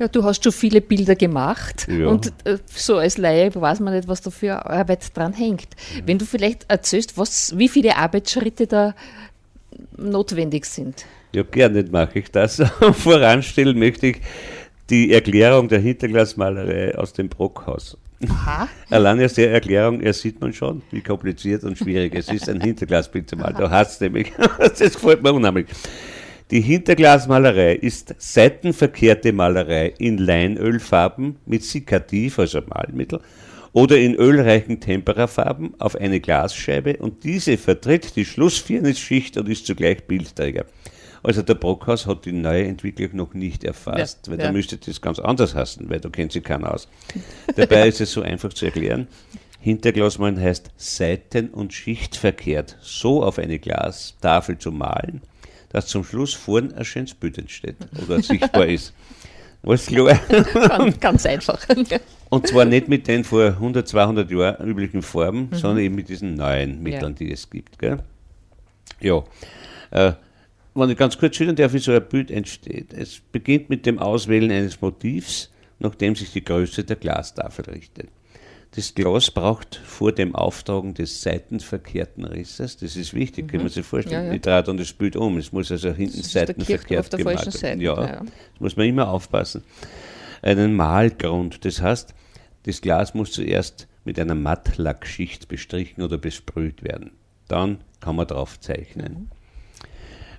Ja, du hast schon viele Bilder gemacht ja. und äh, so als Laie weiß man nicht, was da für Arbeit dran hängt. Wenn du vielleicht erzählst, was, wie viele Arbeitsschritte da notwendig sind. Ja, gerne mache ich das. <laughs> Voranstellen möchte ich die Erklärung der Hinterglasmalerei aus dem Brockhaus. Aha. <laughs> Allein aus der Erklärung, er sieht man schon, wie kompliziert und schwierig es ist, ein Hinterglasbild zu malen. Da hat es nämlich. <laughs> das gefällt mir unheimlich. Die Hinterglasmalerei ist seitenverkehrte Malerei in Leinölfarben mit Sikativ, also Malmittel, oder in ölreichen Temperafarben auf eine Glasscheibe und diese vertritt die Schlussfirnisschicht und ist zugleich Bildträger. Also der Brockhaus hat die neue Entwicklung noch nicht erfasst, ja, weil ja. da müsste das ganz anders heißen, weil da kennt sich keiner aus. Dabei ist es so einfach zu erklären. Hinterglasmalen heißt seiten- und schichtverkehrt so auf eine Glastafel zu malen, dass zum Schluss vorn ein schönes Bild entsteht oder sichtbar ist. <laughs> Alles klar? ganz, ganz einfach. <laughs> Und zwar nicht mit den vor 100, 200 Jahren üblichen Farben, mhm. sondern eben mit diesen neuen Mitteln, ja. die es gibt. Gell? Ja. Äh, wenn ich ganz kurz schildern darf, wie so ein Bild entsteht. Es beginnt mit dem Auswählen eines Motivs, nachdem sich die Größe der Glastafel richtet. Das Glas braucht vor dem Auftragen des seitenverkehrten Risses, das ist wichtig, mhm. kann man sich vorstellen. Ja, ja. Ich drehe dann das Bild um, es muss also hinten seitenverkehrt gemalt werden. Ja, ja, das muss man immer aufpassen. Einen Malgrund, das heißt, das Glas muss zuerst mit einer Mattlackschicht bestrichen oder besprüht werden. Dann kann man drauf zeichnen. Mhm.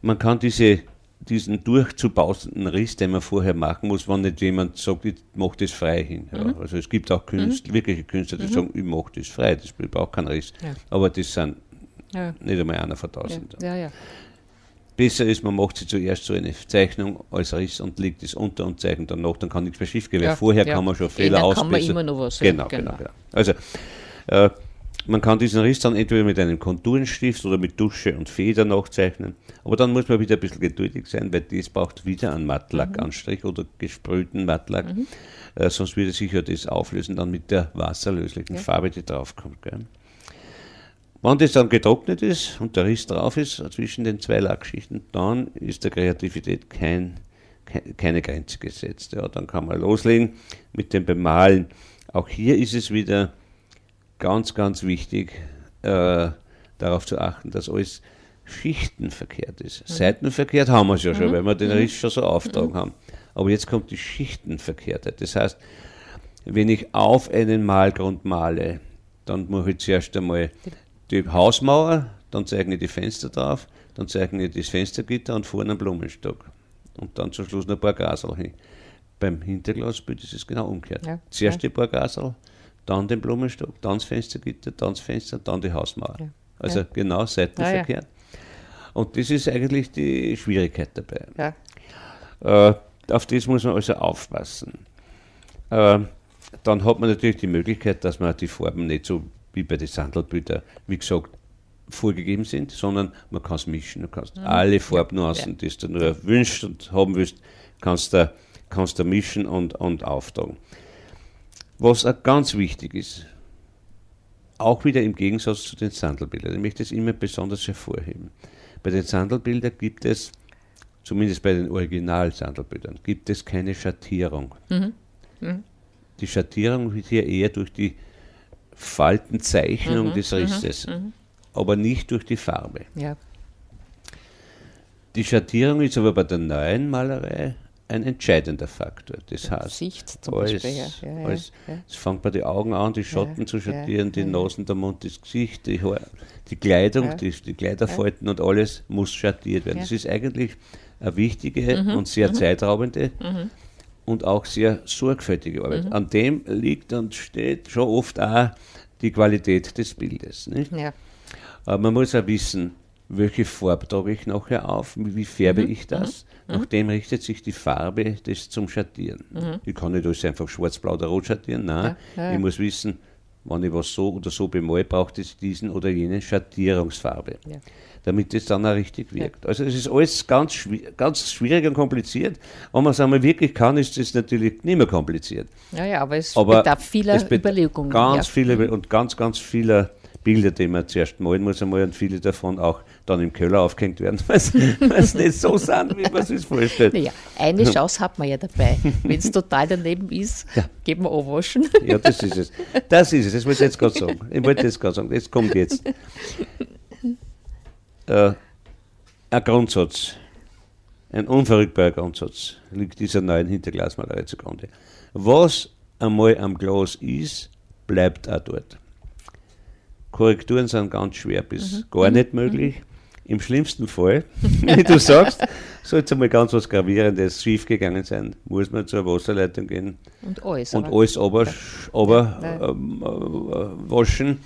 Man kann diese diesen durchzubausenden Riss, den man vorher machen muss, wenn nicht jemand sagt, ich mache das frei hin. Ja. Mhm. Also es gibt auch Künstler, mhm. wirkliche Künstler, die mhm. sagen, ich mache das frei, das braucht keinen Riss. Ja. Aber das sind ja. nicht einmal einer von tausend. Besser ist, man macht sie zuerst so eine Zeichnung als Riss und legt es unter und zeichnet dann noch, dann kann nichts mehr schief gehen, weil vorher kann man schon Fehler ausbessern. kann man immer noch was. Genau, genau, genau. genau. Also äh, man kann diesen Riss dann entweder mit einem Konturenstift oder mit Dusche und Feder nachzeichnen. Aber dann muss man wieder ein bisschen geduldig sein, weil das braucht wieder einen Mattlackanstrich mhm. oder gesprühten Mattlack. Mhm. Äh, sonst würde sich ja das auflösen dann mit der wasserlöslichen ja. Farbe, die draufkommt. Gell? Wenn das dann getrocknet ist und der Riss drauf ist zwischen den zwei Lackschichten, dann ist der Kreativität kein, keine Grenze gesetzt. Ja, dann kann man loslegen mit dem Bemalen. Auch hier ist es wieder ganz, ganz wichtig, äh, darauf zu achten, dass alles schichtenverkehrt ist. Mhm. Seitenverkehrt haben wir es ja mhm. schon, weil wir den mhm. Riss schon so auftragen mhm. haben. Aber jetzt kommt die Schichtenverkehrtheit. Das heißt, wenn ich auf einen Malgrund male, dann mache ich zuerst einmal die Hausmauer, dann zeichne ich die Fenster drauf, dann zeichne ich das Fenstergitter und vorne einen Blumenstock. Und dann zum Schluss noch ein paar Grasel hin. Beim Hinterglasbild ist es genau umgekehrt. Ja. Zuerst ja. die paar Grasel, dann den Blumenstock, dann das Fenstergitter, dann das Fenster, dann die Hausmauer. Ja. Also ja. genau seitenverkehrt. Ja, Und das ist eigentlich die Schwierigkeit dabei. Äh, auf das muss man also aufpassen. Äh, dann hat man natürlich die Möglichkeit, dass man die Farben nicht so wie bei den Sandelbildern, wie gesagt, vorgegeben sind, sondern man kann es mischen. Du kannst mhm. alle Farbnuancen, die du nur wünschst und haben willst, kannst du, kannst du mischen und, und auftragen. Was auch ganz wichtig ist, auch wieder im Gegensatz zu den Sandelbildern, ich möchte es immer besonders hervorheben. Bei den Sandelbildern gibt es, zumindest bei den Original-Sandelbildern, gibt es keine Schattierung. Mhm. Mhm. Die Schattierung wird hier eher durch die Faltenzeichnung mhm. des Risses. Mhm. Mhm. aber nicht durch die Farbe. Ja. Die Schattierung ist aber bei der neuen Malerei ein entscheidender Faktor. Das heißt, Sicht zum alles, Beispiel. Ja, ja, ja, alles, ja. es fängt bei den Augen an, die Schatten Ja, zu ja, schattieren, die ja, ja. Nasen, der Mund, das Gesicht, die, Haar, die Kleidung, Ja. die, die Kleiderfalten und alles muss schattiert werden. Ja. Das ist eigentlich eine wichtige Mhm, und sehr zeitraubende und auch sehr sorgfältige Mhm. Arbeit. An dem liegt und steht schon oft auch die Qualität des Bildes. Ja. Aber man muss auch wissen, welche Farbe trage ich nachher auf, wie färbe Mhm. ich das. Nach dem richtet sich die Farbe des zum Schattieren. Ich kann nicht alles einfach schwarz, blau oder rot schattieren. Nein, Mhm. Ja, ja, ich muss wissen, wenn ich was so oder so bemale, braucht es diesen oder jene Schattierungsfarbe, Ja. damit es dann auch richtig wirkt. Also es ist alles ganz, schwi- ganz schwierig und kompliziert. Wenn man es einmal wirklich kann, ist es natürlich nicht mehr kompliziert. Ja, ja, aber es Aber bedarf vieler es bet- Überlegungen. Ganz ja. viele und ganz, ganz viele Bilder, die man zuerst malen muss einmal und viele davon auch dann im Keller aufgehängt werden, <laughs> weil es nicht so sind, wie man es sich vorstellt. Naja, eine <laughs> Chance hat man ja dabei. Wenn es total daneben ist, geht man anwaschen. Ja, das ist es. Das ist es, das wollte ich jetzt gerade sagen. Ich wollte das gerade sagen, das kommt jetzt. Äh, ein Grundsatz, ein unverrückbarer Grundsatz, liegt dieser neuen Hinterglasmalerei zugrunde. Was einmal am Glas ist, bleibt auch dort. Korrekturen sind ganz schwer bis gar nicht möglich. Im schlimmsten Fall, <laughs> wie du sagst, sollte einmal ganz was Gravierendes schiefgegangen sein, muss man zur Wasserleitung gehen Und alles. und aber- alles aber, aber Ja. ähm, äh, waschen,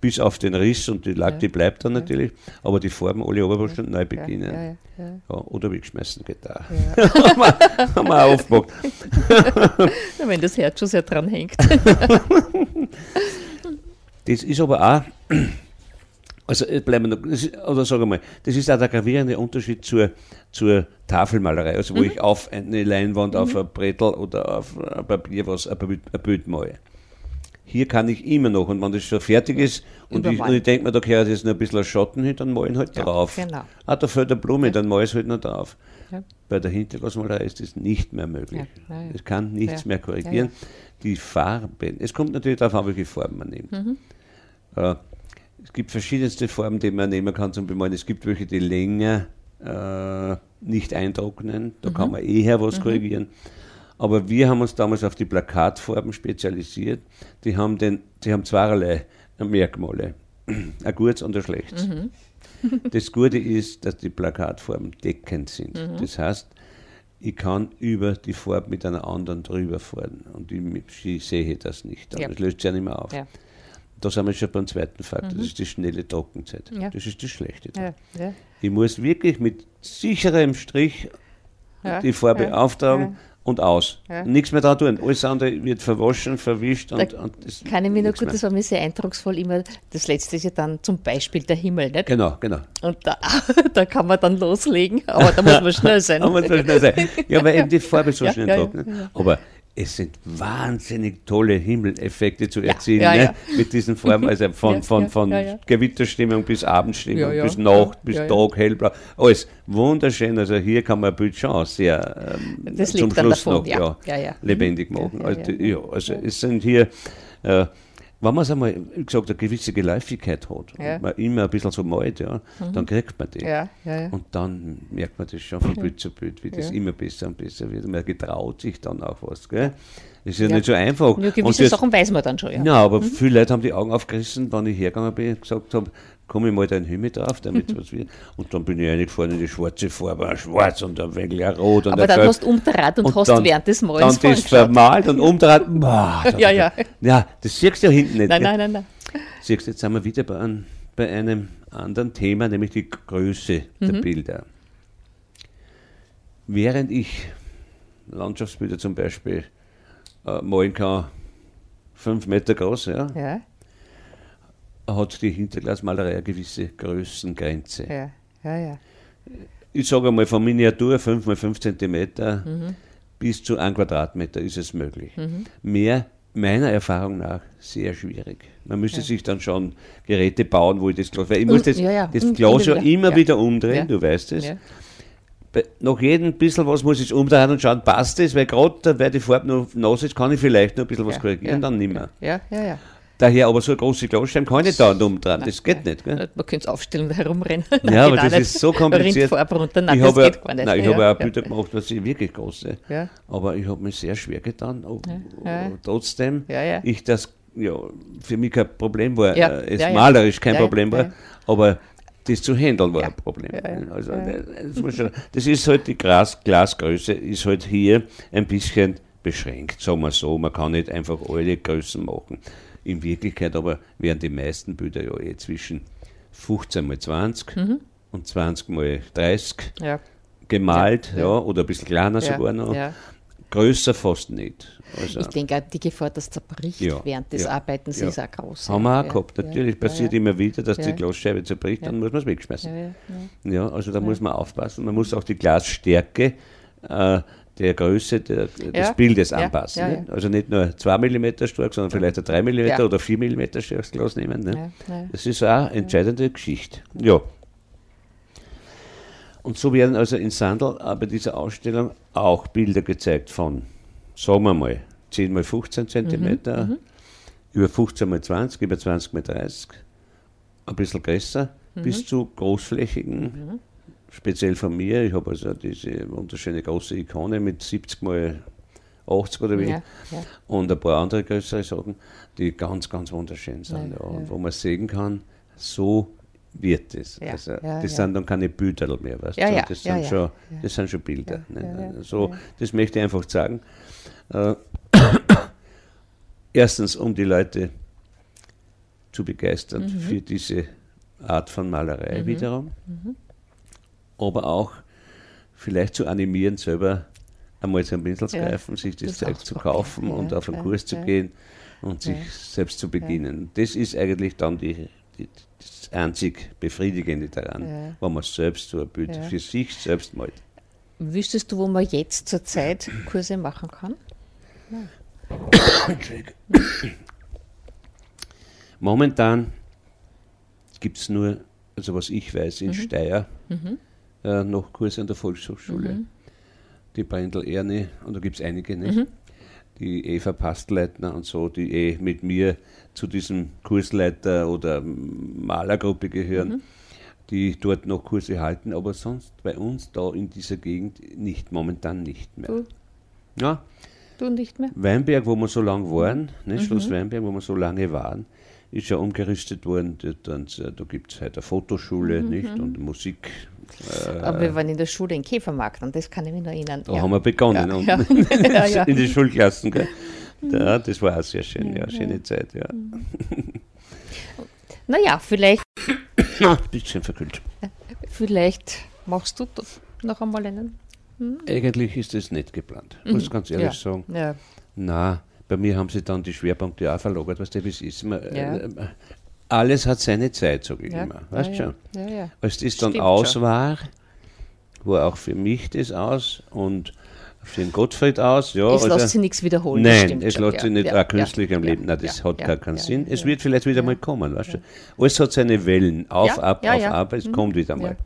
bis auf den Riss und die Lack, die bleibt dann natürlich, aber die Farben alle runterwaschen und neu ja, beginnen. ja, ja, ja. Ja, oder wegschmeißen geht auch. <laughs> haben, wir, auch aufgemacht. Ja, <laughs> Wenn das Herz schon sehr dran hängt. Das ist aber auch, also bleiben wir noch, ist, oder sagen wir mal, das ist auch der gravierende Unterschied zur, zur Tafelmalerei, also wo Mhm. ich auf eine Leinwand, auf ein Brettel oder auf ein Papier was, ein Bild, ein Bild male. Hier kann ich immer noch, und wenn das schon fertig ist, und ich, und ich denke mir, da gehört jetzt noch ein bisschen Schatten hin, dann male ich halt Ja, drauf. genau. Ah, da fällt eine Blume, dann male ich es halt noch drauf. Ja. Bei der Hinterglasmalerei ist das nicht mehr möglich. Ja. Es kann nichts mehr korrigieren. Die Farben, es kommt natürlich darauf an, welche Farben man nimmt. Mhm. Äh, es gibt verschiedenste Farben, die man nehmen kann zum Bemalen. Es gibt welche, die länger äh, nicht eintrocknen. Da kann man eher was korrigieren. Aber wir haben uns damals auf die Plakatfarben spezialisiert. Die haben, den, die haben zweierlei Merkmale. <clears throat> Ein gutes und ein schlechtes. <laughs> Das Gute ist, dass die Plakatfarben deckend sind. Das heißt, ich kann über die Farbe mit einer anderen drüber fahren und ich, ich sehe das nicht. Ja. Das löst sich ja nicht mehr auf. Ja. Da sind wir schon beim zweiten Faktor, das ist die schnelle Trockenzeit. Ja. Das ist das Schlechte. Ich muss wirklich mit sicherem Strich die Farbe auftragen. Und aus. Ja. Nichts mehr da tun. Alles andere wird verwaschen, verwischt und, Da und Kann ich mich noch gut, mehr. das war mir sehr eindrucksvoll immer, das letzte ist ja dann zum Beispiel der Himmel, nicht? Genau, genau. Und da, <laughs> da kann man dann loslegen, aber da muss man schnell sein. <laughs> Aber so schnell sein. Ja, weil eben die Farbe so <laughs> Ja, schnell ja, trocknet. Aber es sind wahnsinnig tolle Himmeleffekte zu erzielen ja, ne? ja. mit diesen Farben. Also <laughs> von, von, von. Gewitterstimmung bis Abendstimmung, bis Nacht, bis. Tag, hellblau. Alles wunderschön. Also hier kann man ein Bild schon sehr ähm, zum Schluss davon, noch lebendig machen. also, also es sind hier, äh, wenn man es einmal, wie gesagt, eine gewisse Geläufigkeit hat Ja. und man immer ein bisschen so malt, ja, dann kriegt man die. Ja, ja. Und dann merkt man das schon von Bild zu Bild, wie das immer besser und besser wird. Man getraut sich dann auch was. Gell? Das ist ja, nicht so einfach. Und gewisse das, Sachen weiß man dann schon, ja. ja, aber viele Leute haben die Augen aufgerissen, wenn ich hergegangen bin und gesagt habe, komm ich mal da in Himmel drauf, damit <laughs> was wird. Und dann bin ich reingefahren in die schwarze Farbe, ein schwarz und ein wenig ein rot und Aber dann gelb. hast du umdraht und, hast dann, während des Malens Dann das vermalt und umdraht. <laughs> Boah, Ja, ja. Ja, das siehst du ja hinten nicht. Nein, nein, nein, nein. Siehst jetzt sind wir wieder bei einem, bei einem anderen Thema, nämlich die Größe der Mhm. Bilder. Während ich Landschaftsbilder zum Beispiel äh, malen kann, fünf Meter groß, ja, Ja, hat die Hinterglasmalerei eine gewisse Größengrenze. ja, ja, ja. Ich sage einmal, von Miniatur 5 mal 5 Zentimeter Mhm. bis zu 1 Quadratmeter ist es möglich. Mehr, meiner Erfahrung nach, sehr schwierig. Man müsste sich dann schon Geräte bauen, wo ich das Glas, weil ich Und- muss das, ja, ja, das Glas ja immer wieder, ja. umdrehen, Ja. du weißt es. Ja. Bei- Nach jedem bisschen was muss ich umdrehen und schauen, passt das, weil gerade, weil die Farbe noch nass ist, kann ich vielleicht noch ein bisschen was Ja, korrigieren, ja, dann nicht mehr. Ja, ja, ja. Daher aber so eine große Glasscheibe kann ich nicht da und um dran, das geht nicht. Gell? Man könnte es aufstellen und herumrennen. Ja, <laughs> aber das ist so kompliziert. Nein, ich habe, nicht. Nein, ich ja, habe auch ja. Bilder gemacht, was ich wirklich große. Ja. Aber ich habe mich sehr schwer getan. Ob, Ja, ja. Trotzdem, Ja, ja. ich das ja, für mich kein Problem war, Ja, äh, es ja, ja. malerisch kein Ja, ja, Problem war, ja. aber das zu handeln war Ja. ein Problem. Ja, ja. Also, Ja, ja. Das, das ist halt die Glas, Glasgröße, ist halt hier ein bisschen beschränkt, sagen wir so. Man kann nicht einfach alle Größen machen. In Wirklichkeit aber werden die meisten Bilder ja eh zwischen 15 mal 20 Mhm. und 20 mal 30 Ja. gemalt, Ja, ja, oder ein bisschen kleiner Ja, sogar noch. Größer fast nicht. Also, Ich denke, auch die Gefahr, dass zerbricht während des Arbeitens, ja. ist auch groß. haben wir auch gehabt. Natürlich passiert immer wieder, dass die Glasscheibe zerbricht, dann muss man es wegschmeißen. Ja, also da muss man aufpassen. Man muss auch die Glasstärke äh, der Größe der, des Ja. Bildes anpassen. ja, ja. Also nicht nur 2 mm stark, sondern vielleicht ein 3 mm oder 4 mm starkes Glas nehmen. Ne? Das ist auch eine entscheidende Geschichte. Ja. Und so werden also in Sandl äh, bei dieser Ausstellung auch Bilder gezeigt von, sagen wir mal, 10 mal 15 cm, über 15 mal 20, über 20 mal 30, ein bisschen größer, bis zu großflächigen, speziell von mir. Ich habe also diese wunderschöne große Ikone mit 70 mal 80 oder wie. Ja, ja. Und ein paar andere größere Sachen, die ganz, ganz wunderschön sind. Ja, und wo man sehen kann, so wird es. Also, das sind dann keine Bilder mehr, weißt du? das, sind. Schon, das sind schon Bilder. Ne? so, ja. Das möchte ich einfach sagen. Äh, <coughs> erstens, um die Leute zu begeistern Mhm. für diese Art von Malerei wiederum, aber auch vielleicht zu animieren, selber einmal zum Pinsel zu Ja, greifen, sich das, das Zeug zu kaufen Ja, und auf einen ja, Kurs zu gehen und sich selbst zu beginnen. Das ist eigentlich dann die, die, das einzig Befriedigende daran, wenn man selbst so ein Bild für sich selbst malt. Wüsstest du, wo man jetzt zurzeit Kurse machen kann? Momentan gibt es nur, also was ich weiß, in Steyr äh, noch Kurse an der Volkshochschule. Die Brendel Erni, und da gibt es einige nicht. Die Eva Pastleitner und so, die eh mit mir zu diesem Kursleiter oder Malergruppe gehören, die dort noch Kurse halten, aber sonst bei uns da in dieser Gegend nicht, momentan nicht mehr. Du, Ja, du nicht mehr? Weinberg, wo wir so lange waren, ne, Schloss Weinberg, wo wir so lange waren, ist ja umgerüstet worden. Und, äh, da gibt es halt eine Fotoschule nicht, und Musik. Äh, Aber wir waren in der Schule in Käfermarkt und das kann ich mich noch erinnern. da haben wir begonnen. Ja, und ja. <laughs> Ja, ja. In die Schulklassen. Gell? Ja, das war auch sehr schön, ja, schöne Zeit. Ja. <laughs> Naja, vielleicht, ein bisschen verkühlt. vielleicht machst du das noch einmal einen. Eigentlich ist das nicht geplant, muss ich ganz ehrlich ja. sagen. Ja. Na, bei mir haben sie dann die Schwerpunkte auch verlagert, weißt du, wie es ist. Man, Ja. äh, alles hat seine Zeit, sage ich Ja. immer. Weißt ja, schon? Ja. Als das dann Stimmt aus schon. war, war auch für mich das aus und für den Gottfried aus. Ja, Es also- lässt sich nichts wiederholen. Nein, es lässt sich nicht ja, auch künstlich ja, am Leben. Nein, das ja, hat gar keinen Sinn. es wird vielleicht wieder mal kommen, weißt du? Alles hat seine Wellen. Auf, ab, auf, ab, es kommt wieder mal.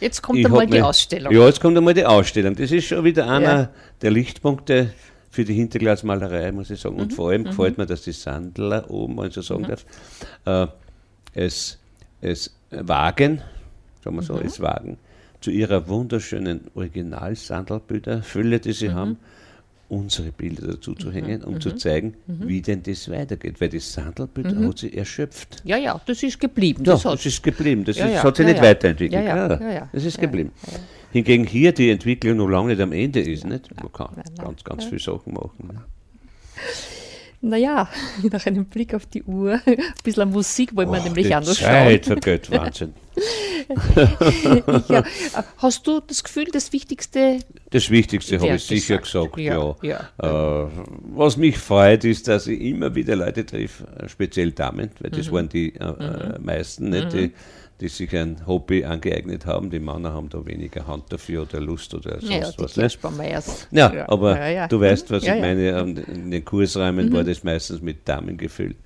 Jetzt kommt Ich einmal die Ausstellung. Ja, jetzt kommt einmal die Ausstellung. Das ist schon wieder einer der Lichtpunkte für die Hinterglasmalerei, muss ich sagen. Mhm. Und vor allem gefällt mir, dass die Sandler oben, wenn ich so sagen darf, äh, es, es wagen, sagen wir so, Mhm. es wagen, zu ihrer wunderschönen Original-Sandelbilder, Fülle, die Mhm. sie haben, unsere Bilder dazu zu hängen, um zu zeigen, Mhm. wie denn das weitergeht. Weil das Sandelbild hat sie erschöpft. Ja, ja, das ist geblieben. Das das, hat, ist geblieben. Das Ja, ist, ja, hat sich ja, nicht weiterentwickelt. Ja. Das ist geblieben. Hingegen hier die Entwicklung noch lange nicht am Ende ist. Nicht? Man kann nein, nein. ganz, ganz viele Sachen machen. ne? naja, <laughs> nach einem Blick auf die Uhr, <laughs> ein bisschen Musik wollen wir nämlich noch Zeit schauen. vergeht, Wahnsinn. <laughs> <laughs> ja. Hast du das Gefühl, das Wichtigste Das Wichtigste habe Ja, ich sicher gesagt. gesagt. Ja, Ja, Äh, was mich freut, ist, dass ich immer wieder Leute treffe, äh, speziell Damen, weil Mhm. das waren die äh, äh, meisten, nicht, die, die sich ein Hobby angeeignet haben. Die Männer haben da weniger Hand dafür oder Lust oder sonst ja, ja, was. Ne? Kirschbaumeiers. Ja, aber ja, ja. du weißt, was Ja, ich ja. Mhm. meine. In den Kursräumen war das meistens mit Damen gefüllt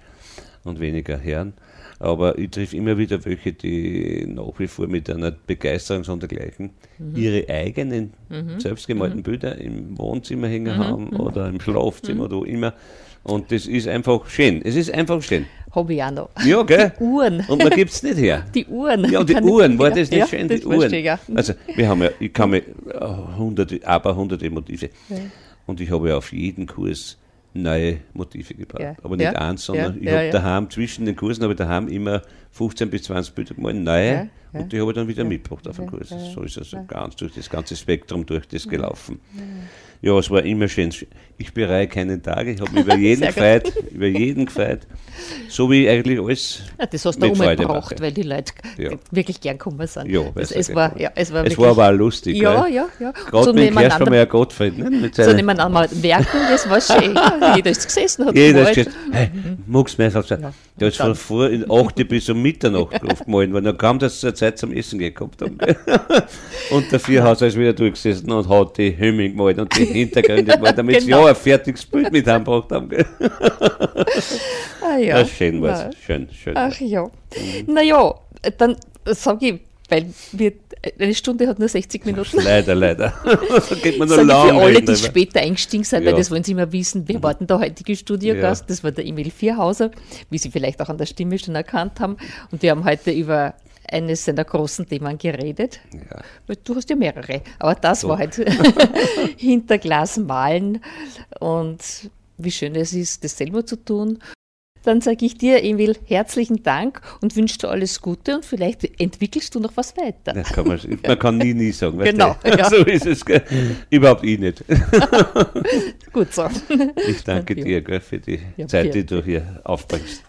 und weniger Herren. Aber ich treffe immer wieder welche, die nach wie vor mit einer Begeisterung sondergleichen Mhm. ihre eigenen selbstgemalten Bilder im Wohnzimmer hängen haben oder im Schlafzimmer oder wo immer Und das ist einfach schön. Es ist einfach schön. Habe ich auch noch. Ja, gell? Die Uhren. Und man gibt es nicht her. Die Uhren. Ja, die Uhren, war das nicht ja, schön? das Die Uhren. ich, ja. Also, wir haben ja, ich kann mir äh, hunderte, aber hunderte Motive. Ja. Und ich habe ja auf jeden Kurs neue Motive gebaut. Ja. Aber nicht Ja. eins, sondern ich habe daheim, zwischen den Kursen habe ich daheim immer 15 bis 20 Bilder gemalt, neue. Und die habe ich dann wieder mitgebracht auf den Kurs. So ist ja. ganz durch das ganze Spektrum durch das gelaufen. Ja, es war immer schön. Ich bereue keinen Tag. Ich habe mich <laughs> über jeden gefreut, über jeden gefreut. So wie eigentlich alles Ja, das hast du mit auch mal gebraucht, weil die Leute Ja. wirklich gern gekommen sind. Ja, weil es, war, ja, es war Es wirklich. war aber auch lustig. ja, ja, ja. Gerade So mit dem Kerst von nebeneinander, Herr Gottfried. Ne? Mit so nebeneinander werken, das war schön. <laughs> Ja, jeder ist gesessen, hat jeder ist gemalt. gesagt, hey, magst du mir das? Ja. Der hat dann- von vor in 8 bis um Mitternacht aufgemalt, weil dann kam das zur Zeit zum Essen gehabt haben. <laughs> Und der Vierhauser ist wieder durchgesessen und hat die Hümmel gemalt und die Hintergründe gemalt, damit Genau. ja ein fertiges Bild mit heimgebracht haben. gell? Ah, ja. Ja, schön war es. Schön, schön. Ach ja. Naja, dann sage ich, weil wir, eine Stunde hat nur 60 Minuten. Leider, leider. <laughs> da geht man noch Sage ich lang für alle, die später eingestiegen sind, weil Ja. das wollen Sie immer wissen, wer war denn der heutige Studiogast? Ja. Das war der Emil Vierhauser, wie Sie vielleicht auch an der Stimme schon erkannt haben. Und wir haben heute über eines seiner großen Themen geredet. Ja. Du hast ja mehrere, aber das war halt <laughs> <laughs> hinter Glas malen und wie schön es ist, das selber zu tun. Dann sage ich dir, Emil, herzlichen Dank und wünsche dir alles Gute und vielleicht entwickelst du noch was weiter. Das kann man, man kann nie, nie sagen. Genau, <laughs> ja. So ist es. Gell? Überhaupt ich nicht. Gut so. Ich danke dir gell, für die Ja, Zeit, die du hier aufbringst.